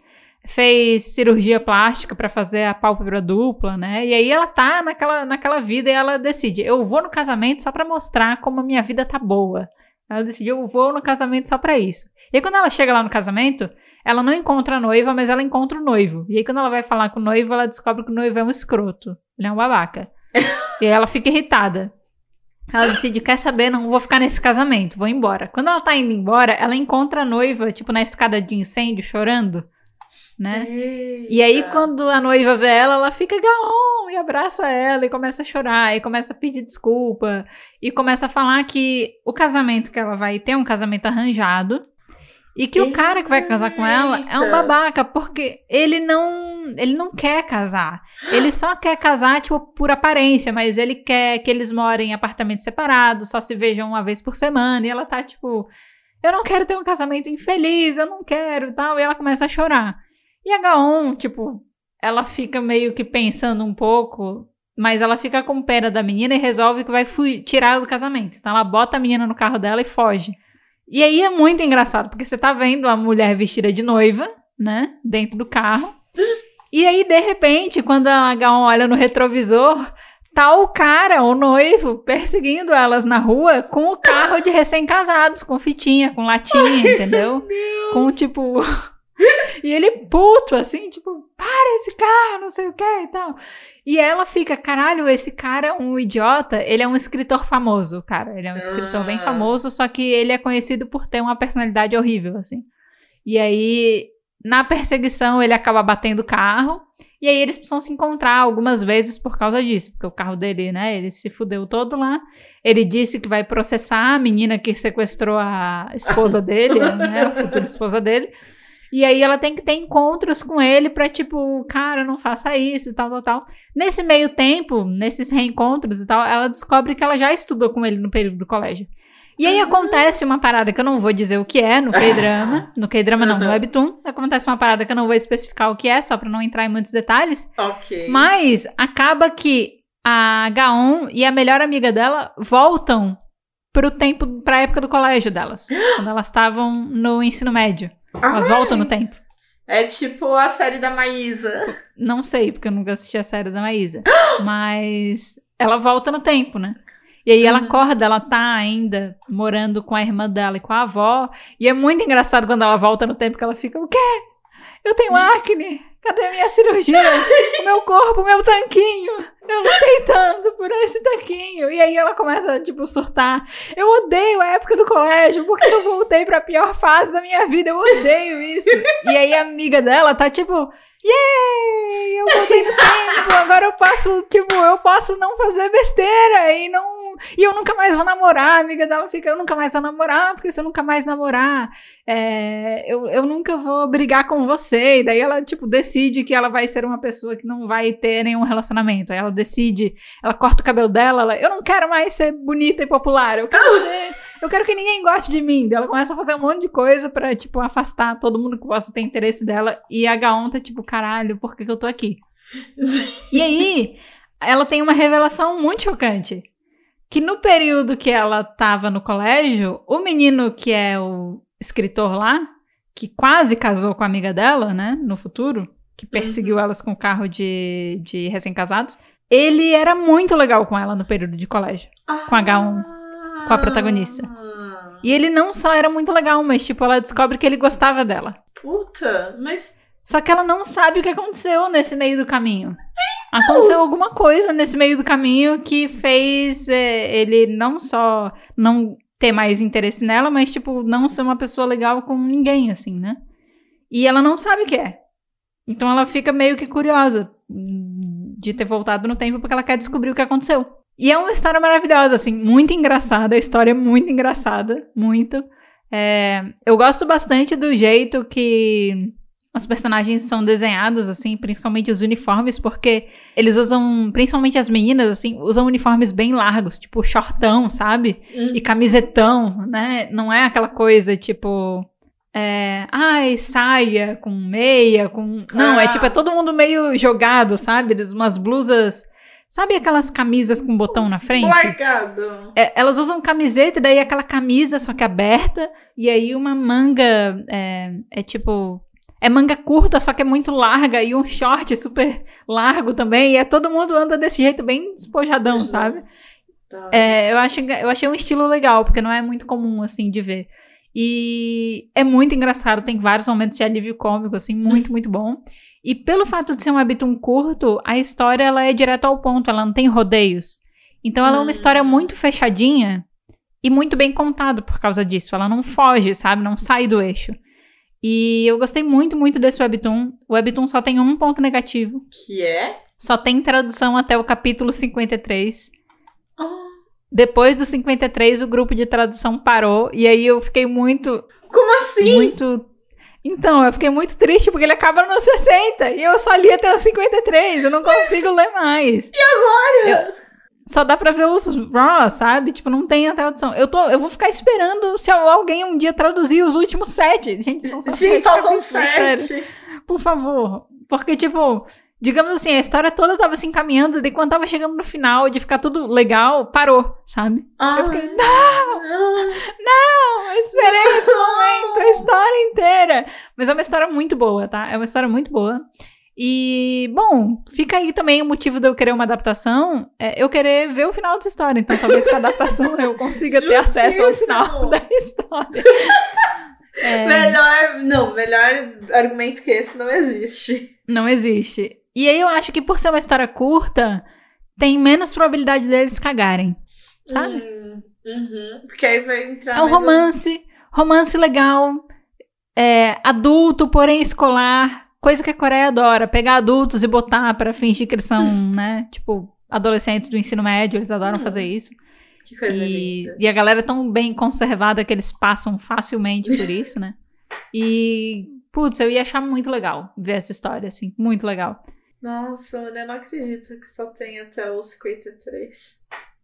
Fez cirurgia plástica para fazer a pálpebra dupla, né? E aí ela tá naquela, naquela vida e ela decide: eu vou no casamento só pra mostrar como a minha vida tá boa. Ela decidiu: eu vou no casamento só pra isso. E aí, quando ela chega lá no casamento, ela não encontra a noiva, mas ela encontra o noivo. E aí, quando ela vai falar com o noivo, ela descobre que o noivo é um escroto. Ele é um babaca. e aí ela fica irritada. Ela decide, quer saber, não vou ficar nesse casamento, vou embora. Quando ela tá indo embora, ela encontra a noiva, tipo, na escada de incêndio, chorando, né? E aí, Eita. quando a noiva vê ela, ela fica gaon e abraça ela e começa a chorar e começa a pedir desculpa e começa a falar que o casamento que ela vai ter é um casamento arranjado e que o cara que vai casar com ela é um Eita. babaca porque ele não ele não quer casar. Ele só quer casar tipo por aparência, mas ele quer que eles morem em apartamentos separados, só se vejam uma vez por semana e ela tá tipo eu não quero ter um casamento infeliz, eu não quero, e tal, e ela começa a chorar. E a Gaon, tipo, ela fica meio que pensando um pouco, mas ela fica com pena da menina e resolve que vai tirar ela do casamento. Então ela bota a menina no carro dela e foge. E aí é muito engraçado, porque você tá vendo a mulher vestida de noiva, né, dentro do carro. E aí, de repente, quando a Gaon olha no retrovisor, tá o cara, o noivo, perseguindo elas na rua com o carro de recém-casados, com fitinha, com latinha, entendeu? Com tipo. E ele puto, assim, tipo, para esse carro, não sei o que e tal. E ela fica, caralho, esse cara é um idiota. Ele é um escritor famoso, cara. Ele é um escritor bem Ah. famoso, só que ele é conhecido por ter uma personalidade horrível, assim. E aí, na perseguição, ele acaba batendo o carro. E aí eles precisam se encontrar algumas vezes por causa disso, porque o carro dele, né, ele se fudeu todo lá. Ele disse que vai processar a menina que sequestrou a esposa dele, né, a futura esposa dele. E aí ela tem que ter encontros com ele pra, tipo, cara, não faça isso e tal, tal, tal. Nesse meio tempo, nesses reencontros e tal, ela descobre que ela já estudou com ele no período do colégio. E aí acontece uma parada que eu não vou dizer o que é no K-drama, no K-drama não, no. Webtoon. Acontece uma parada que eu não vou especificar o que é, só pra não entrar em muitos detalhes. Ok. Mas acaba que a Gaon e a melhor amiga dela voltam pro tempo, pra época do colégio delas. quando elas estavam no ensino médio. Elas Ai, voltam no tempo. É tipo a série da Maísa. Não sei, porque eu nunca assisti a série da Maísa. Mas ela volta no tempo, né? E aí ela Uhum. acorda, ela tá ainda morando com a irmã dela e com a avó. E é muito engraçado quando ela volta no tempo que ela fica, o quê? Eu tenho acne? Cadê a minha cirurgia? O meu corpo, o meu tanquinho. Eu lutei tanto por esse tanquinho. E aí ela começa, tipo, surtar. Eu odeio a época do colégio, porque eu voltei pra pior fase da minha vida. Eu odeio isso. E aí a amiga dela tá tipo, Yay! Eu voltei no tempo, agora eu posso, tipo, eu posso não fazer besteira e não. E eu nunca mais vou namorar. A amiga dela fica, eu nunca mais vou namorar, porque se eu nunca mais namorar, é, eu, eu nunca vou brigar com você. E daí ela, tipo, decide que ela vai ser uma pessoa que não vai ter nenhum relacionamento. Aí ela decide, ela corta o cabelo dela, ela, eu não quero mais ser bonita e popular, eu quero ser. Eu quero que ninguém goste de mim. Daí Ela começa a fazer um monte de coisa pra, tipo, afastar todo mundo que possa ter interesse dela. E a Gaon tá, tipo, caralho, por que, que eu tô aqui? E aí, ela tem uma revelação muito chocante. Que no período que ela tava no colégio, o menino que é o escritor lá, que quase casou com a amiga dela, né, no futuro, que perseguiu Uhum. elas com o carro de, de recém-casados, ele era muito legal com ela no período de colégio. Com H1, com a protagonista. Ah, E ele não só era muito legal, mas, tipo, ela descobre que ele gostava dela. Puta, mas Só que ela não sabe o que aconteceu nesse meio do caminho. Aconteceu alguma coisa nesse meio do caminho que fez é, ele não só não ter mais interesse nela, mas, tipo, não ser uma pessoa legal com ninguém, assim, né? E ela não sabe o que é. Então ela fica meio que curiosa de ter voltado no tempo porque ela quer descobrir o que aconteceu. E é uma história maravilhosa, assim, muito engraçada. A história é muito engraçada, muito. É, eu gosto bastante do jeito que os personagens são desenhados, assim, principalmente os uniformes, porque eles usam, principalmente as meninas, assim, usam uniformes bem largos, tipo shortão, sabe? Hum. E camisetão, né? Não é aquela coisa tipo. É, ai, saia com meia, com. Não, é Ah. tipo, é todo mundo meio jogado, sabe? Umas blusas. Sabe aquelas camisas com botão na frente? largado. É, elas usam camiseta e daí aquela camisa só que aberta e aí uma manga é, é tipo é manga curta só que é muito larga e um short super largo também e é todo mundo anda desse jeito bem despojadão, Uhum. sabe? Tá. É, eu acho eu achei um estilo legal porque não é muito comum assim de ver e é muito engraçado tem vários momentos de alívio cômico assim muito muito bom e pelo fato de ser um webtoon curto a história ela é direto ao ponto ela não tem rodeios então ela é uma Hum. história muito fechadinha e muito bem contada por causa disso. Ela não foge, sabe? Não sai do eixo. E eu gostei muito, muito desse webtoon. O webtoon só tem um ponto negativo. Que é? Só tem tradução até o capítulo 53. Ah, Depois do 53, o grupo de tradução parou. E aí eu fiquei muito, como assim? muito... Então, eu fiquei muito triste porque ele acaba no 60. E eu só li até o 53. Eu não consigo ler mais. Olha! Só dá pra ver os raw, sabe? Tipo, não tem a tradução. Eu, tô, eu vou ficar esperando se alguém um dia traduzir os últimos sete. Gente, são só Gente, sete faltam capítulos, sério. sete. Por favor. Porque, tipo, digamos assim, a história toda tava se encaminhando, e quando tava chegando no final, de ficar tudo legal, parou, sabe? Eu fiquei, não, não, eu esperei esse momento, a história inteira. Mas é uma história muito boa, tá? É uma história muito boa. E, bom, fica aí também o motivo de eu querer uma adaptação, é eu querer ver o final dessa história. Então, talvez com a adaptação eu consiga ter acesso ao final da história. É, Melhor. Não, melhor argumento que esse não existe. não existe. E aí eu acho que por ser uma história curta, tem menos probabilidade deles cagarem, sabe? Hum, uhum. Porque aí vai entrar. É um mais um- romance, romance legal, é, adulto, porém escolar, coisa que a Coreia adora, pegar adultos e botar pra fingir que eles são, né, tipo, adolescentes do ensino médio, eles adoram Hum. fazer isso. Que coisa E, linda. e a galera é tão bem conservada que eles passam facilmente por isso, né? E, putz, eu ia achar muito legal ver essa história, assim, muito legal. Nossa, eu não acredito que só tem até o 53.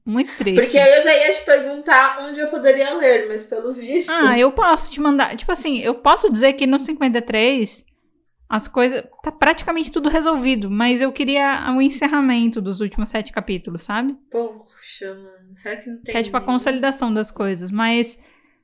Muito triste. Porque aí eu já ia te perguntar onde eu poderia ler, mas pelo visto. Ah, eu posso te mandar. Tipo assim, eu posso dizer que no 53 as coisas. Tá praticamente tudo resolvido, mas eu queria o encerramento dos últimos sete capítulos, sabe? Poxa, mano. Será que não tem. Que é tipo a consolidação das coisas. Mas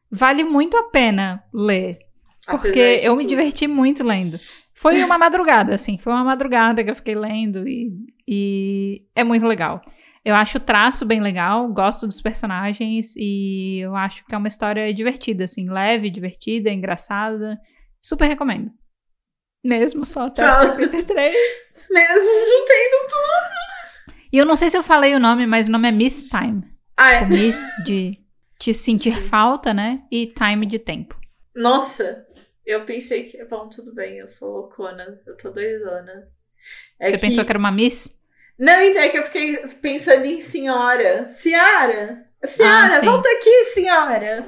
vale muito a pena ler. Porque eu me diverti muito lendo. Foi uma madrugada, assim. Foi uma madrugada que eu fiquei lendo e, e é muito legal. Eu acho o traço bem legal, gosto dos personagens e eu acho que é uma história divertida, assim, leve, divertida, engraçada. Super recomendo. Mesmo só até Só. Mesmo53. não tendo tudo. E eu não sei se eu falei o nome, mas o nome é Miss Time. Ah, é. O Miss de te sentir Sim. falta, né? E Time de tempo. Nossa, eu pensei que. Bom, tudo bem, eu sou loucona. Eu tô doidona. É Você pensou que era uma Miss? Não, então é que eu fiquei pensando em senhora. Senhora! Senhora, Ah, volta aqui, senhora!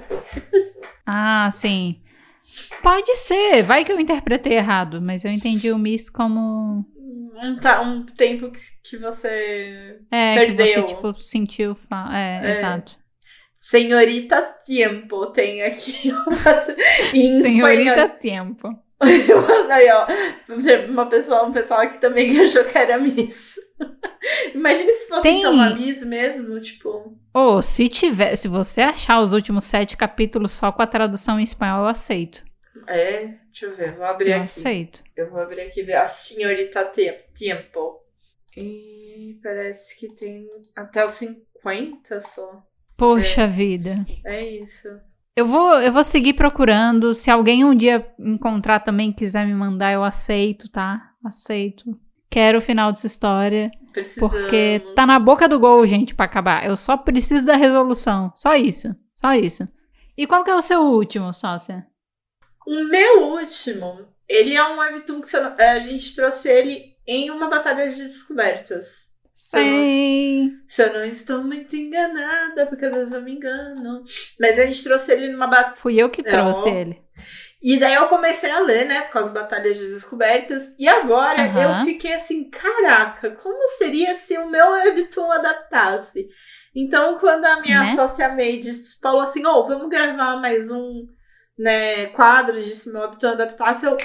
Ah, sim. Pode ser, vai que eu interpretei errado, mas eu entendi o Miss como. Um, ta- um tempo que, que você. É, Perdeu. que você, tipo, sentiu. Fa... É, É. exato. Senhorita Tempo tem aqui. em Senhorita espanhol. Tempo. Aí, ó. Uma pessoa, um pessoal que também achou que era Miss. Imagina se fosse Tem- então uma Miss mesmo, tipo. Ou, se tiver, se você achar os últimos sete capítulos só com a tradução em espanhol, eu aceito. É, deixa eu ver, vou abrir Eu aqui. aceito. Eu vou abrir aqui e ver a senhorita Te- Tempo. E parece que tem até os 50 só. Poxa vida. É isso. Eu vou, eu vou seguir procurando. Se alguém um dia encontrar também e quiser me mandar, eu aceito, tá? Aceito. Quero o final dessa história. Precisamos. Porque tá na boca do gol, gente, pra acabar. Eu só preciso da resolução. Só isso. Só isso. E qual que é o seu último, sócia? O meu último, ele é um webtoon que a gente trouxe ele em uma batalha de descobertas. Se eu não- Sei. Se eu não estou muito enganada, porque às vezes eu me engano. Mas a gente trouxe ele numa batalha. Fui eu que É, trouxe ele. E daí eu comecei a ler, né? Por causa das batalhas de descobertas. E agora eu fiquei assim, caraca, como seria se o meu webtoon adaptasse? Então, quando a minha Né? sócia Maids falou assim, ô, vamos gravar mais um né, quadro de se meu webtoon adaptasse, eu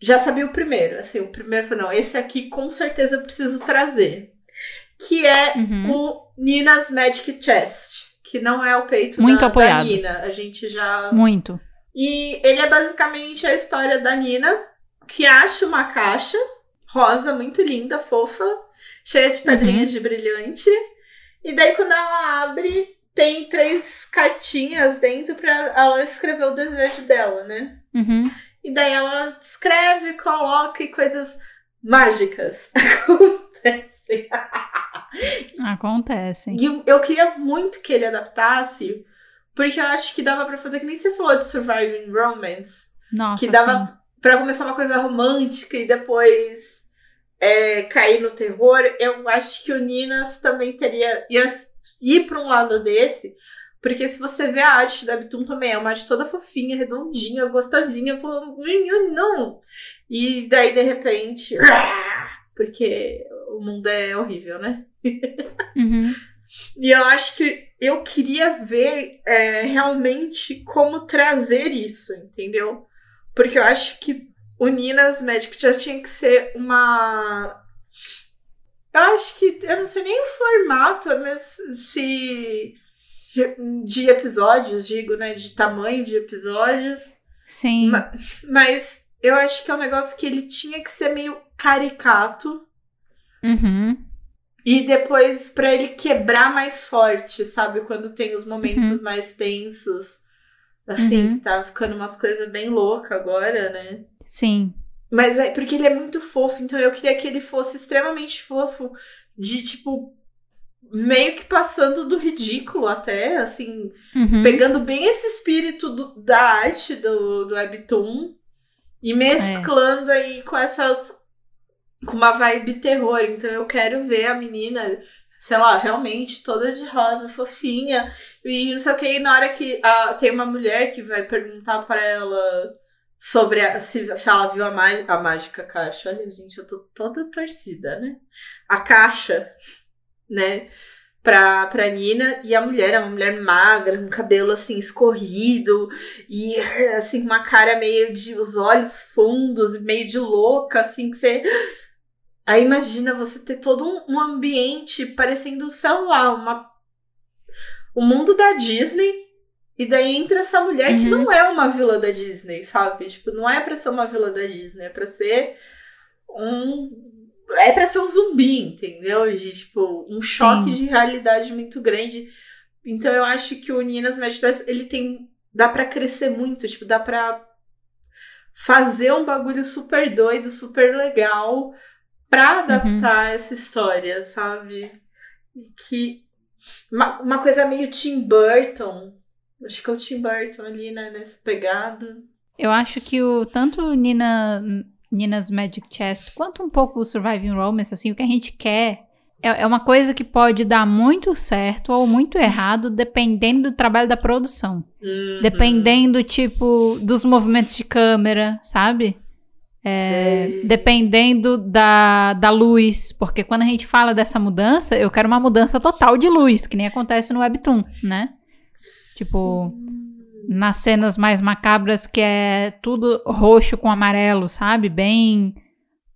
já sabia o primeiro. Assim, o primeiro foi, não, esse aqui com certeza eu preciso trazer. Que é Uhum. o Nina's Magic Chest. Que não é o peito Muito da, da apoiado. Nina. A gente já Muito. e ele é basicamente a história da Nina, que acha uma caixa rosa, muito linda, fofa, cheia de pedrinhas de brilhante. E daí, quando ela abre, tem três cartinhas dentro pra ela escrever o desejo dela, né? Uhum. E daí ela escreve, coloca e coisas mágicas acontecem. Acontece. E eu- queria muito que ele adaptasse, porque eu acho que dava pra fazer, que nem você falou de Surviving Romance, Nossa, que dava sim. Pra começar uma coisa romântica e depois é, cair no terror, eu acho que o Ninas também teria ia ir pra um lado desse, porque se você vê a arte da Bitum também, é uma arte toda fofinha, redondinha, gostosinha, "Hum, não. E daí de repente, porque o mundo é horrível, né? Uhum. E eu acho que eu queria ver é, realmente como trazer isso, entendeu? Porque eu acho que o Nina's Magic Chess tinha que ser uma. Eu acho que. Eu não sei nem o formato, mas se. De episódios, digo, né? De tamanho de episódios. Sim. Ma- Mas eu acho que é um negócio que ele tinha que ser meio caricato. Uhum. E depois pra ele quebrar mais forte, sabe? Quando tem os momentos mais tensos. Assim, Uhum. que tá ficando umas coisas bem loucas agora, né? Sim. Mas é porque ele é muito fofo, então eu queria que ele fosse extremamente fofo, de tipo. Meio que passando do ridículo até, assim, Uhum. pegando bem esse espírito do- da arte do, do Webtoon e mesclando aí com essas. Com uma vibe terror. Então eu quero ver a menina, sei lá, realmente toda de rosa, fofinha. E não sei o que, e na hora que ah, tem uma mulher que vai perguntar pra ela sobre a- se, se ela viu a, má- a mágica caixa. Olha, gente, eu tô toda torcida, né? A caixa, né? Pra, pra Nina, e a mulher é uma mulher magra, com cabelo assim escorrido, e assim, uma cara meio de os olhos fundos, meio de louca, assim, que você. Aí imagina você ter todo um, um ambiente parecendo, sei lá, uma. O mundo da Disney. E daí entra essa mulher que Uhum. não é uma vila da Disney, sabe? Tipo, não é pra ser uma vila da Disney, é pra ser um. É pra ser um zumbi, entendeu? De, tipo, um choque Sim. de realidade muito grande. Então eu acho que o Ninas Magic ele tem. Dá pra crescer muito, tipo, dá pra fazer um bagulho super doido, super legal pra adaptar essa história, sabe? Que. Uma, uma coisa meio Tim Burton. Acho que é o Tim Burton ali, né? Nessa pegada. Eu acho que o tanto Nina, Nina's Magic Chest quanto um pouco o Surviving Romance, assim, o que a gente quer é, é uma coisa que pode dar muito certo ou muito errado, dependendo do trabalho da produção. Uhum. Dependendo, tipo, dos movimentos de câmera, sabe? É, dependendo da, da luz, porque quando a gente fala dessa mudança, eu quero uma mudança total de luz, que nem acontece no Webtoon, né? Tipo, nas cenas mais macabras que é tudo roxo com amarelo, sabe? Bem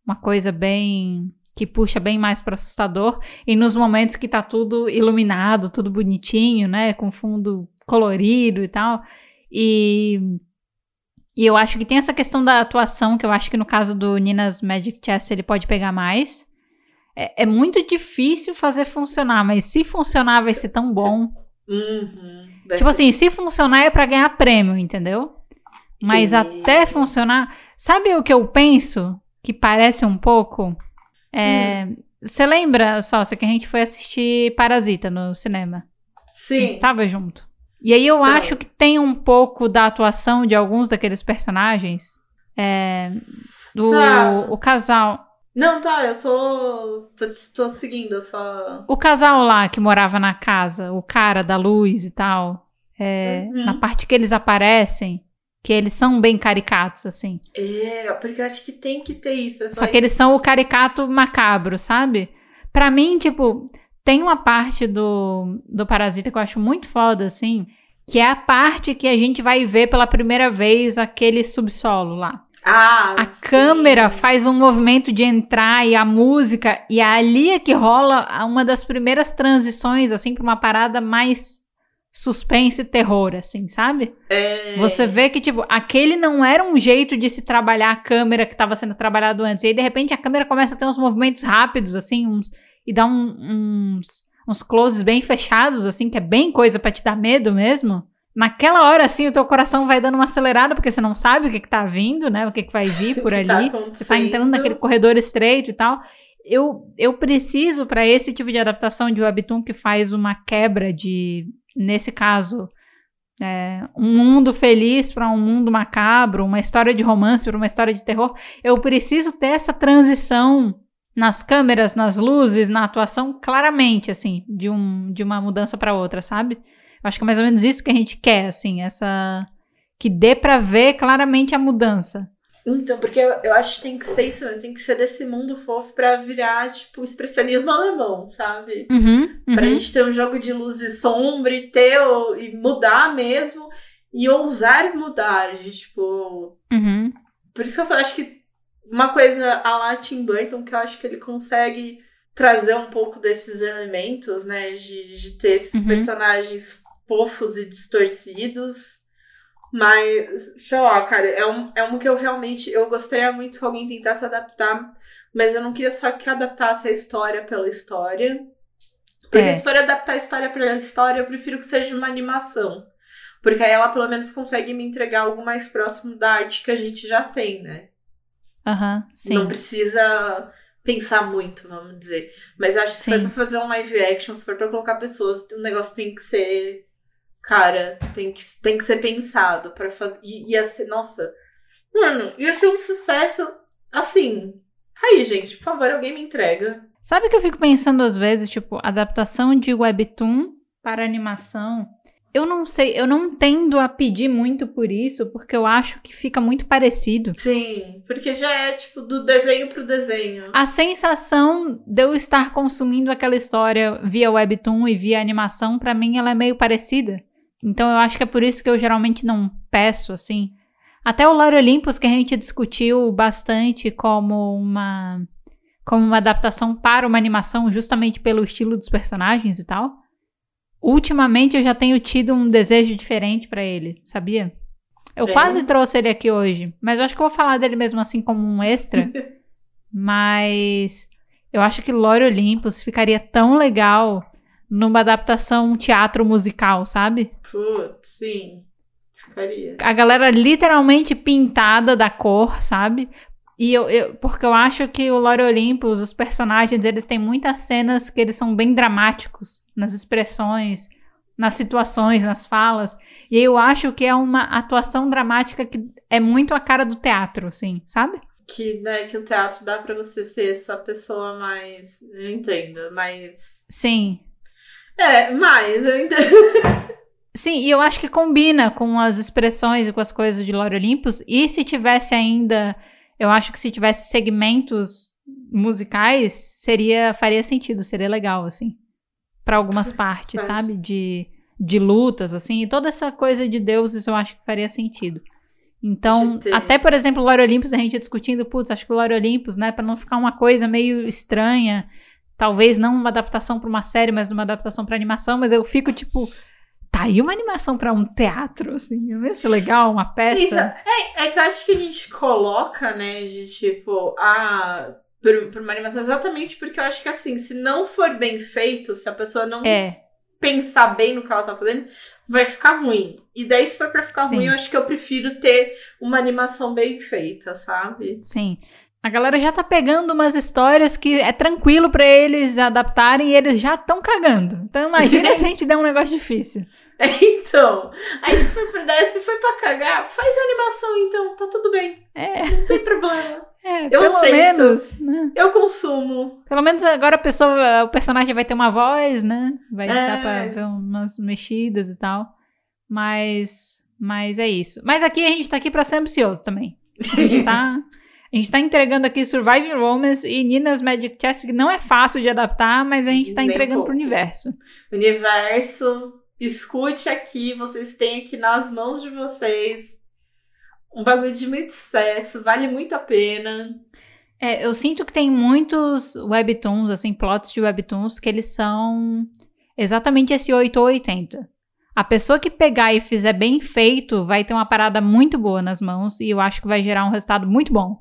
uma coisa bem que puxa bem mais para assustador e nos momentos que tá tudo iluminado, tudo bonitinho, né, com fundo colorido e tal. E E eu acho que tem essa questão da atuação, que eu acho que no caso do Nina's Magic Chest ele pode pegar mais. É, é muito difícil fazer funcionar, mas se funcionar vai ser tão bom. Uhum. Tipo assim, se funcionar é para ganhar prêmio, entendeu? Mas até funcionar. Sabe o que eu penso? Que parece um pouco. É, Você hum. lembra, Sócia, que a gente foi assistir Parasita no cinema? Sim. A gente tava junto. E aí eu então. acho que tem um pouco da atuação de alguns daqueles personagens. É, do tá. o casal. Não, tá, eu tô, tô, tô seguindo só. O casal lá que morava na casa, o cara da luz e tal. É, uhum. Na parte que eles aparecem, que eles são bem caricatos, assim. É, porque eu acho que tem que ter isso. Só que eles são o caricato macabro, sabe? Pra mim, tipo, tem uma parte do, do Parasita que eu acho muito foda, assim, que é a parte que a gente vai ver pela primeira vez aquele subsolo lá. Ah, a sim. câmera faz um movimento de entrar e a música, e ali é que rola uma das primeiras transições, assim, pra uma parada mais suspense e terror, assim, sabe? É... Você vê que, tipo, aquele não era um jeito de se trabalhar a câmera que estava sendo trabalhado antes. E aí, de repente, a câmera começa a ter uns movimentos rápidos, assim, uns, e dá um, uns, uns closes bem fechados, assim, que é bem coisa para te dar medo mesmo. Naquela hora, assim, o teu coração vai dando uma acelerada, porque você não sabe o que, que tá vindo, né? O que, que vai vir por ali. Tá você tá entrando naquele corredor estreito e tal. Eu, eu preciso, para esse tipo de adaptação de webtoon que faz uma quebra de nesse caso, é, um mundo feliz para um mundo macabro, uma história de romance para uma história de terror, eu preciso ter essa transição nas câmeras, nas luzes, na atuação, claramente, assim, de, um, de uma mudança para outra, sabe? Eu acho que é mais ou menos isso que a gente quer, assim, essa. que dê para ver claramente a mudança. Então, porque eu, eu, acho que tem que ser isso, né? tem que ser desse mundo fofo pra virar, tipo, expressionismo alemão, sabe? Uhum, uhum. Pra gente ter um jogo de luz e sombra e ter, e mudar mesmo, e ousar mudar, de, tipo... Uhum. Por isso que eu falo, acho que uma coisa a lá Tim Burton, que eu acho que ele consegue trazer um pouco desses elementos, né, de, de ter esses uhum. personagens fofos e distorcidos, mas, sei lá, cara, é um, é um que eu realmente. Eu gostaria muito que alguém tentasse adaptar, mas eu não queria só que adaptasse a história pela história. Porque é. se for adaptar a história pela história, eu prefiro que seja uma animação. Porque aí ela pelo menos consegue me entregar algo mais próximo da arte que a gente já tem, né? Uhum, sim. Não precisa pensar muito, vamos dizer. Mas acho que se sim. for pra fazer um live action, se for pra colocar pessoas, o negócio tem que ser cara, tem que, tem que ser pensado para fazer. Ia ser, nossa. Mano, ia ser um sucesso assim. Tá aí, gente, por favor, alguém me entrega. Sabe que eu fico pensando às vezes, tipo, adaptação de webtoon para animação. Eu não sei, eu não tendo a pedir muito por isso, porque eu acho que fica muito parecido. Sim, porque já é tipo do desenho pro desenho. A sensação de eu estar consumindo aquela história via webtoon e via animação, para mim ela é meio parecida. Então eu acho que é por isso que eu geralmente não peço, assim. Até o Lore Olympus, que a gente discutiu bastante como uma, como uma adaptação para uma animação, justamente pelo estilo dos personagens e tal. Ultimamente eu já tenho tido um desejo diferente para ele, sabia? Eu é. quase trouxe ele aqui hoje, mas eu acho que eu vou falar dele mesmo assim como um extra. mas eu acho que Lore Olympus ficaria tão legal numa adaptação teatro musical, sabe? Putz, sim. Ficaria. A galera literalmente pintada da cor, sabe? E eu, eu, porque eu acho que o Lore Olympus, os personagens, eles têm muitas cenas que eles são bem dramáticos nas expressões, nas situações, nas falas. E eu acho que é uma atuação dramática que é muito a cara do teatro, assim, sabe? Que, né, que o teatro dá para você ser essa pessoa mais. Eu entendo, mais. Sim. É, mais, eu entendo. Sim, e eu acho que combina com as expressões e com as coisas de Lore Olympus. E se tivesse ainda. Eu acho que se tivesse segmentos musicais, seria faria sentido, seria legal, assim. para algumas partes, sabe? De, de lutas, assim. E toda essa coisa de deuses eu acho que faria sentido. Então, até, por exemplo, Lore Olympus, a gente discutindo, putz, acho que o Lore Olympus, né, para não ficar uma coisa meio estranha, talvez não uma adaptação para uma série, mas uma adaptação para animação, mas eu fico tipo Tá aí uma animação pra um teatro, assim. Ia ser legal, uma peça. Então, é, é que eu acho que a gente coloca, né, de tipo, ah, por, por uma animação exatamente porque eu acho que assim, se não for bem feito, se a pessoa não É. pensar bem no que ela tá fazendo, vai ficar ruim. E daí, se for pra ficar Sim. ruim, eu acho que eu prefiro ter uma animação bem feita, sabe? Sim. A galera já tá pegando umas histórias que é tranquilo pra eles adaptarem e eles já estão cagando. Então imagina se a gente der um negócio difícil. Então, aí se for pra, se for pra cagar, faz a animação então, tá tudo bem. É, Não tem problema. é Eu pelo aceito. menos, né? Eu consumo. Pelo menos agora a pessoa, o personagem vai ter uma voz, né? Vai É. dar pra ver umas mexidas e tal. Mas, mas é isso. Mas aqui a gente tá aqui pra ser ambicioso também. A gente tá, a gente tá entregando aqui Surviving Romance e Nina's Magic Chess, que não é fácil de adaptar, mas a gente tá Nem entregando pro pouco. universo. Universo, escute aqui, vocês têm aqui nas mãos de vocês um bagulho de muito sucesso, vale muito a pena. É, eu sinto que tem muitos webtoons, assim, plots de webtoons, que eles são exatamente esse 8 ou 80. A pessoa que pegar e fizer bem feito vai ter uma parada muito boa nas mãos e eu acho que vai gerar um resultado muito bom.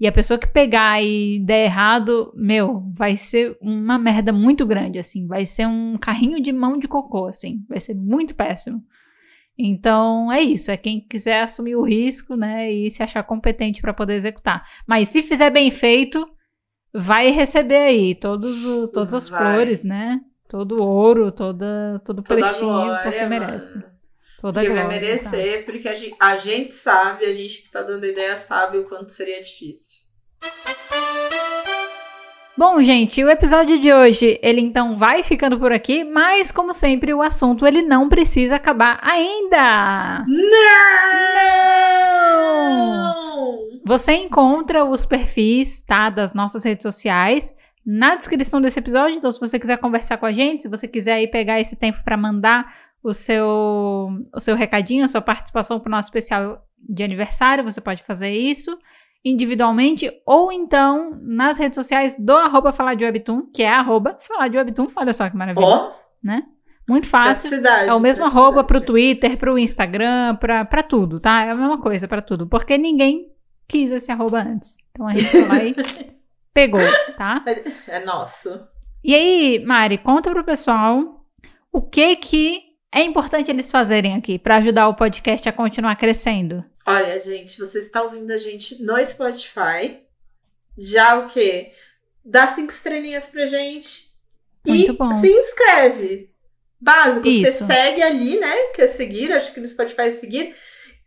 E a pessoa que pegar e der errado, meu, vai ser uma merda muito grande, assim. Vai ser um carrinho de mão de cocô, assim. Vai ser muito péssimo. Então, é isso. É quem quiser assumir o risco, né? E se achar competente para poder executar. Mas se fizer bem feito, vai receber aí todos o, todas as Vai. flores, né? Todo o ouro, toda, todo o prestígio porque merece. mano. Toda Porque vai merecer, porque a gente, a gente sabe, a gente que tá dando ideia sabe o quanto seria difícil. Bom, gente, o episódio de hoje, ele então vai ficando por aqui, mas como sempre, o assunto ele não precisa acabar ainda. Não! Você encontra os perfis, tá, das nossas redes sociais na descrição desse episódio. Então, se você quiser conversar com a gente, se você quiser aí pegar esse tempo para mandar o seu o seu recadinho, a sua participação para o nosso especial de aniversário, você pode fazer isso individualmente ou então nas redes sociais do arroba falar de webtoon, que é arroba falar de webtoon. Olha só que maravilha. Ó, Muito fácil. É o mesmo arroba pro praticidade. Twitter, pro Instagram, pra, pra tudo, tá? É a mesma coisa pra tudo. Porque ninguém quis esse arroba antes. Então a gente foi lá e pegou, tá? É nosso. E aí, Mari, conta pro pessoal o que que é importante eles fazerem aqui pra ajudar o podcast a continuar crescendo. Olha, gente, você está ouvindo a gente no Spotify. Já o quê? Dá cinco estrelinhas pra gente. Muito e bom. se inscreve. Básico, Isso. você segue ali, né? Que é seguir, acho que no Spotify é seguir. Uhum.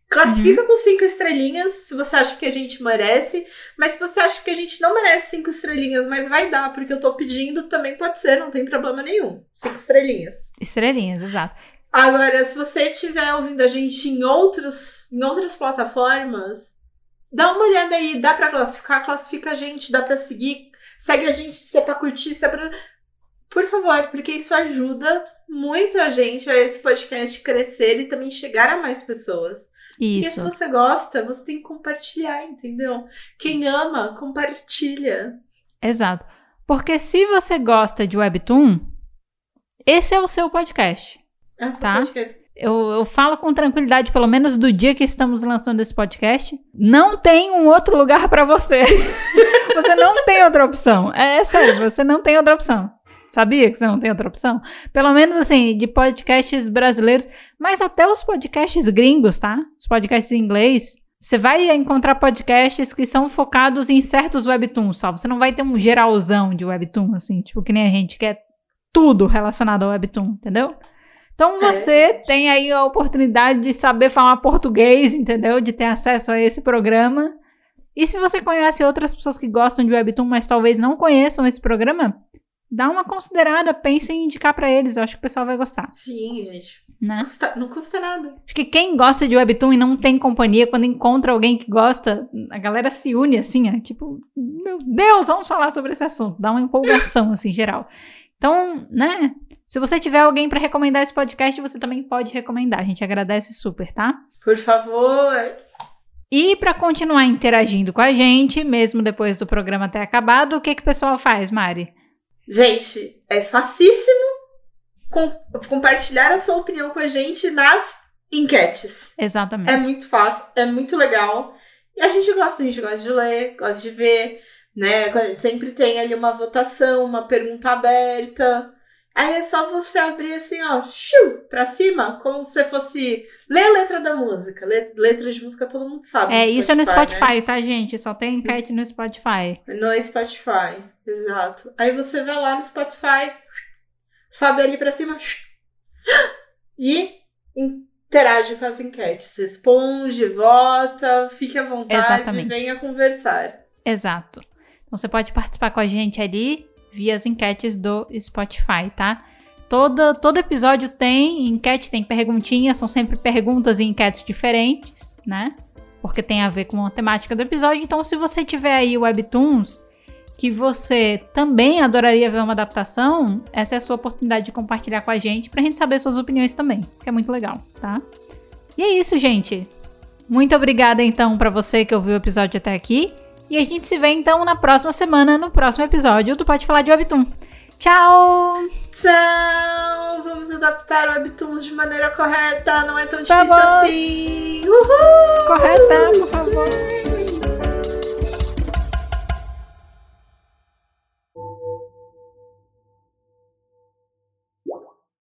Classifica com cinco estrelinhas se você acha que a gente merece. Mas se você acha que a gente não merece cinco estrelinhas, mas vai dar, porque eu tô pedindo, também pode ser, não tem problema nenhum. Cinco estrelinhas. Estrelinhas, exato. Agora, se você estiver ouvindo a gente em, outros, em outras plataformas, dá uma olhada aí, dá pra classificar, classifica a gente, dá pra seguir, segue a gente se é pra curtir, se é pra. Por favor, porque isso ajuda muito a gente a esse podcast crescer e também chegar a mais pessoas. E se Isso. você gosta, você tem que compartilhar, entendeu? Quem ama, compartilha. Exato. Porque se você gosta de webtoon, esse é o seu podcast. Um Tá. Eu, eu falo com tranquilidade, pelo menos do dia que estamos lançando esse podcast. Não tem um outro lugar pra você. você não tem outra opção. É, é sério, você não tem outra opção. Sabia que você não tem outra opção? Pelo menos assim, de podcasts brasileiros, mas até os podcasts gringos, tá? Os podcasts em inglês. Você vai encontrar podcasts que são focados em certos webtoons só. Você não vai ter um geralzão de webtoon, assim, tipo que nem a gente, que é tudo relacionado ao webtoon, entendeu? Então É, você gente. tem aí a oportunidade de saber falar português, entendeu? De ter acesso a esse programa. E se você conhece outras pessoas que gostam de Webtoon, mas talvez não conheçam esse programa, dá uma considerada, pense em indicar pra eles. Eu acho que o pessoal vai gostar, Sim, gente. né? Não custa, não custa nada. Acho que quem gosta de Webtoon e não tem companhia, quando encontra alguém que gosta, a galera se une assim, ó, tipo, meu Deus, vamos falar sobre esse assunto. Dá uma empolgação, assim, geral. Então, né? Se você tiver alguém pra recomendar esse podcast, você também pode recomendar. A gente agradece super, tá? Por favor. E pra continuar interagindo com a gente, mesmo depois do programa ter acabado, o que que o pessoal faz, Mari? Gente, é facíssimo. com- compartilhar a sua opinião com a gente nas enquetes. Exatamente. É muito fácil, é muito legal. E a gente gosta, a gente gosta de ler, gosta de ver, né? A gente sempre tem ali uma votação, uma pergunta aberta. Aí é só você abrir assim, ó, shiu, pra cima, como se fosse ler a letra da música. Le- Letra de música todo mundo sabe. É, isso é no Spotify, né? tá, gente? Só tem enquete no Spotify. No Spotify, exato. Aí você vai lá no Spotify, sobe ali pra cima e interage com as enquetes. Responde, vota, fique à vontade, Exatamente. venha conversar. Exato. Então você pode participar com a gente ali via as enquetes do Spotify, tá? Todo, todo episódio tem enquete, tem perguntinhas, são sempre perguntas e enquetes diferentes, né? Porque tem a ver com a temática do episódio. Então, se você tiver aí Webtoons que você também adoraria ver uma adaptação, essa é a sua oportunidade de compartilhar com a gente pra gente saber suas opiniões também, que é muito legal, tá? E é isso, gente. Muito obrigada então pra você que ouviu o episódio até aqui. E a gente se vê então na próxima semana, no próximo episódio do Pode Falar de Webtoon. Tchau! Tchau! Vamos adaptar o Webtoons de maneira correta, não é tão Vamos! difícil assim. Uhul! Correta, por favor.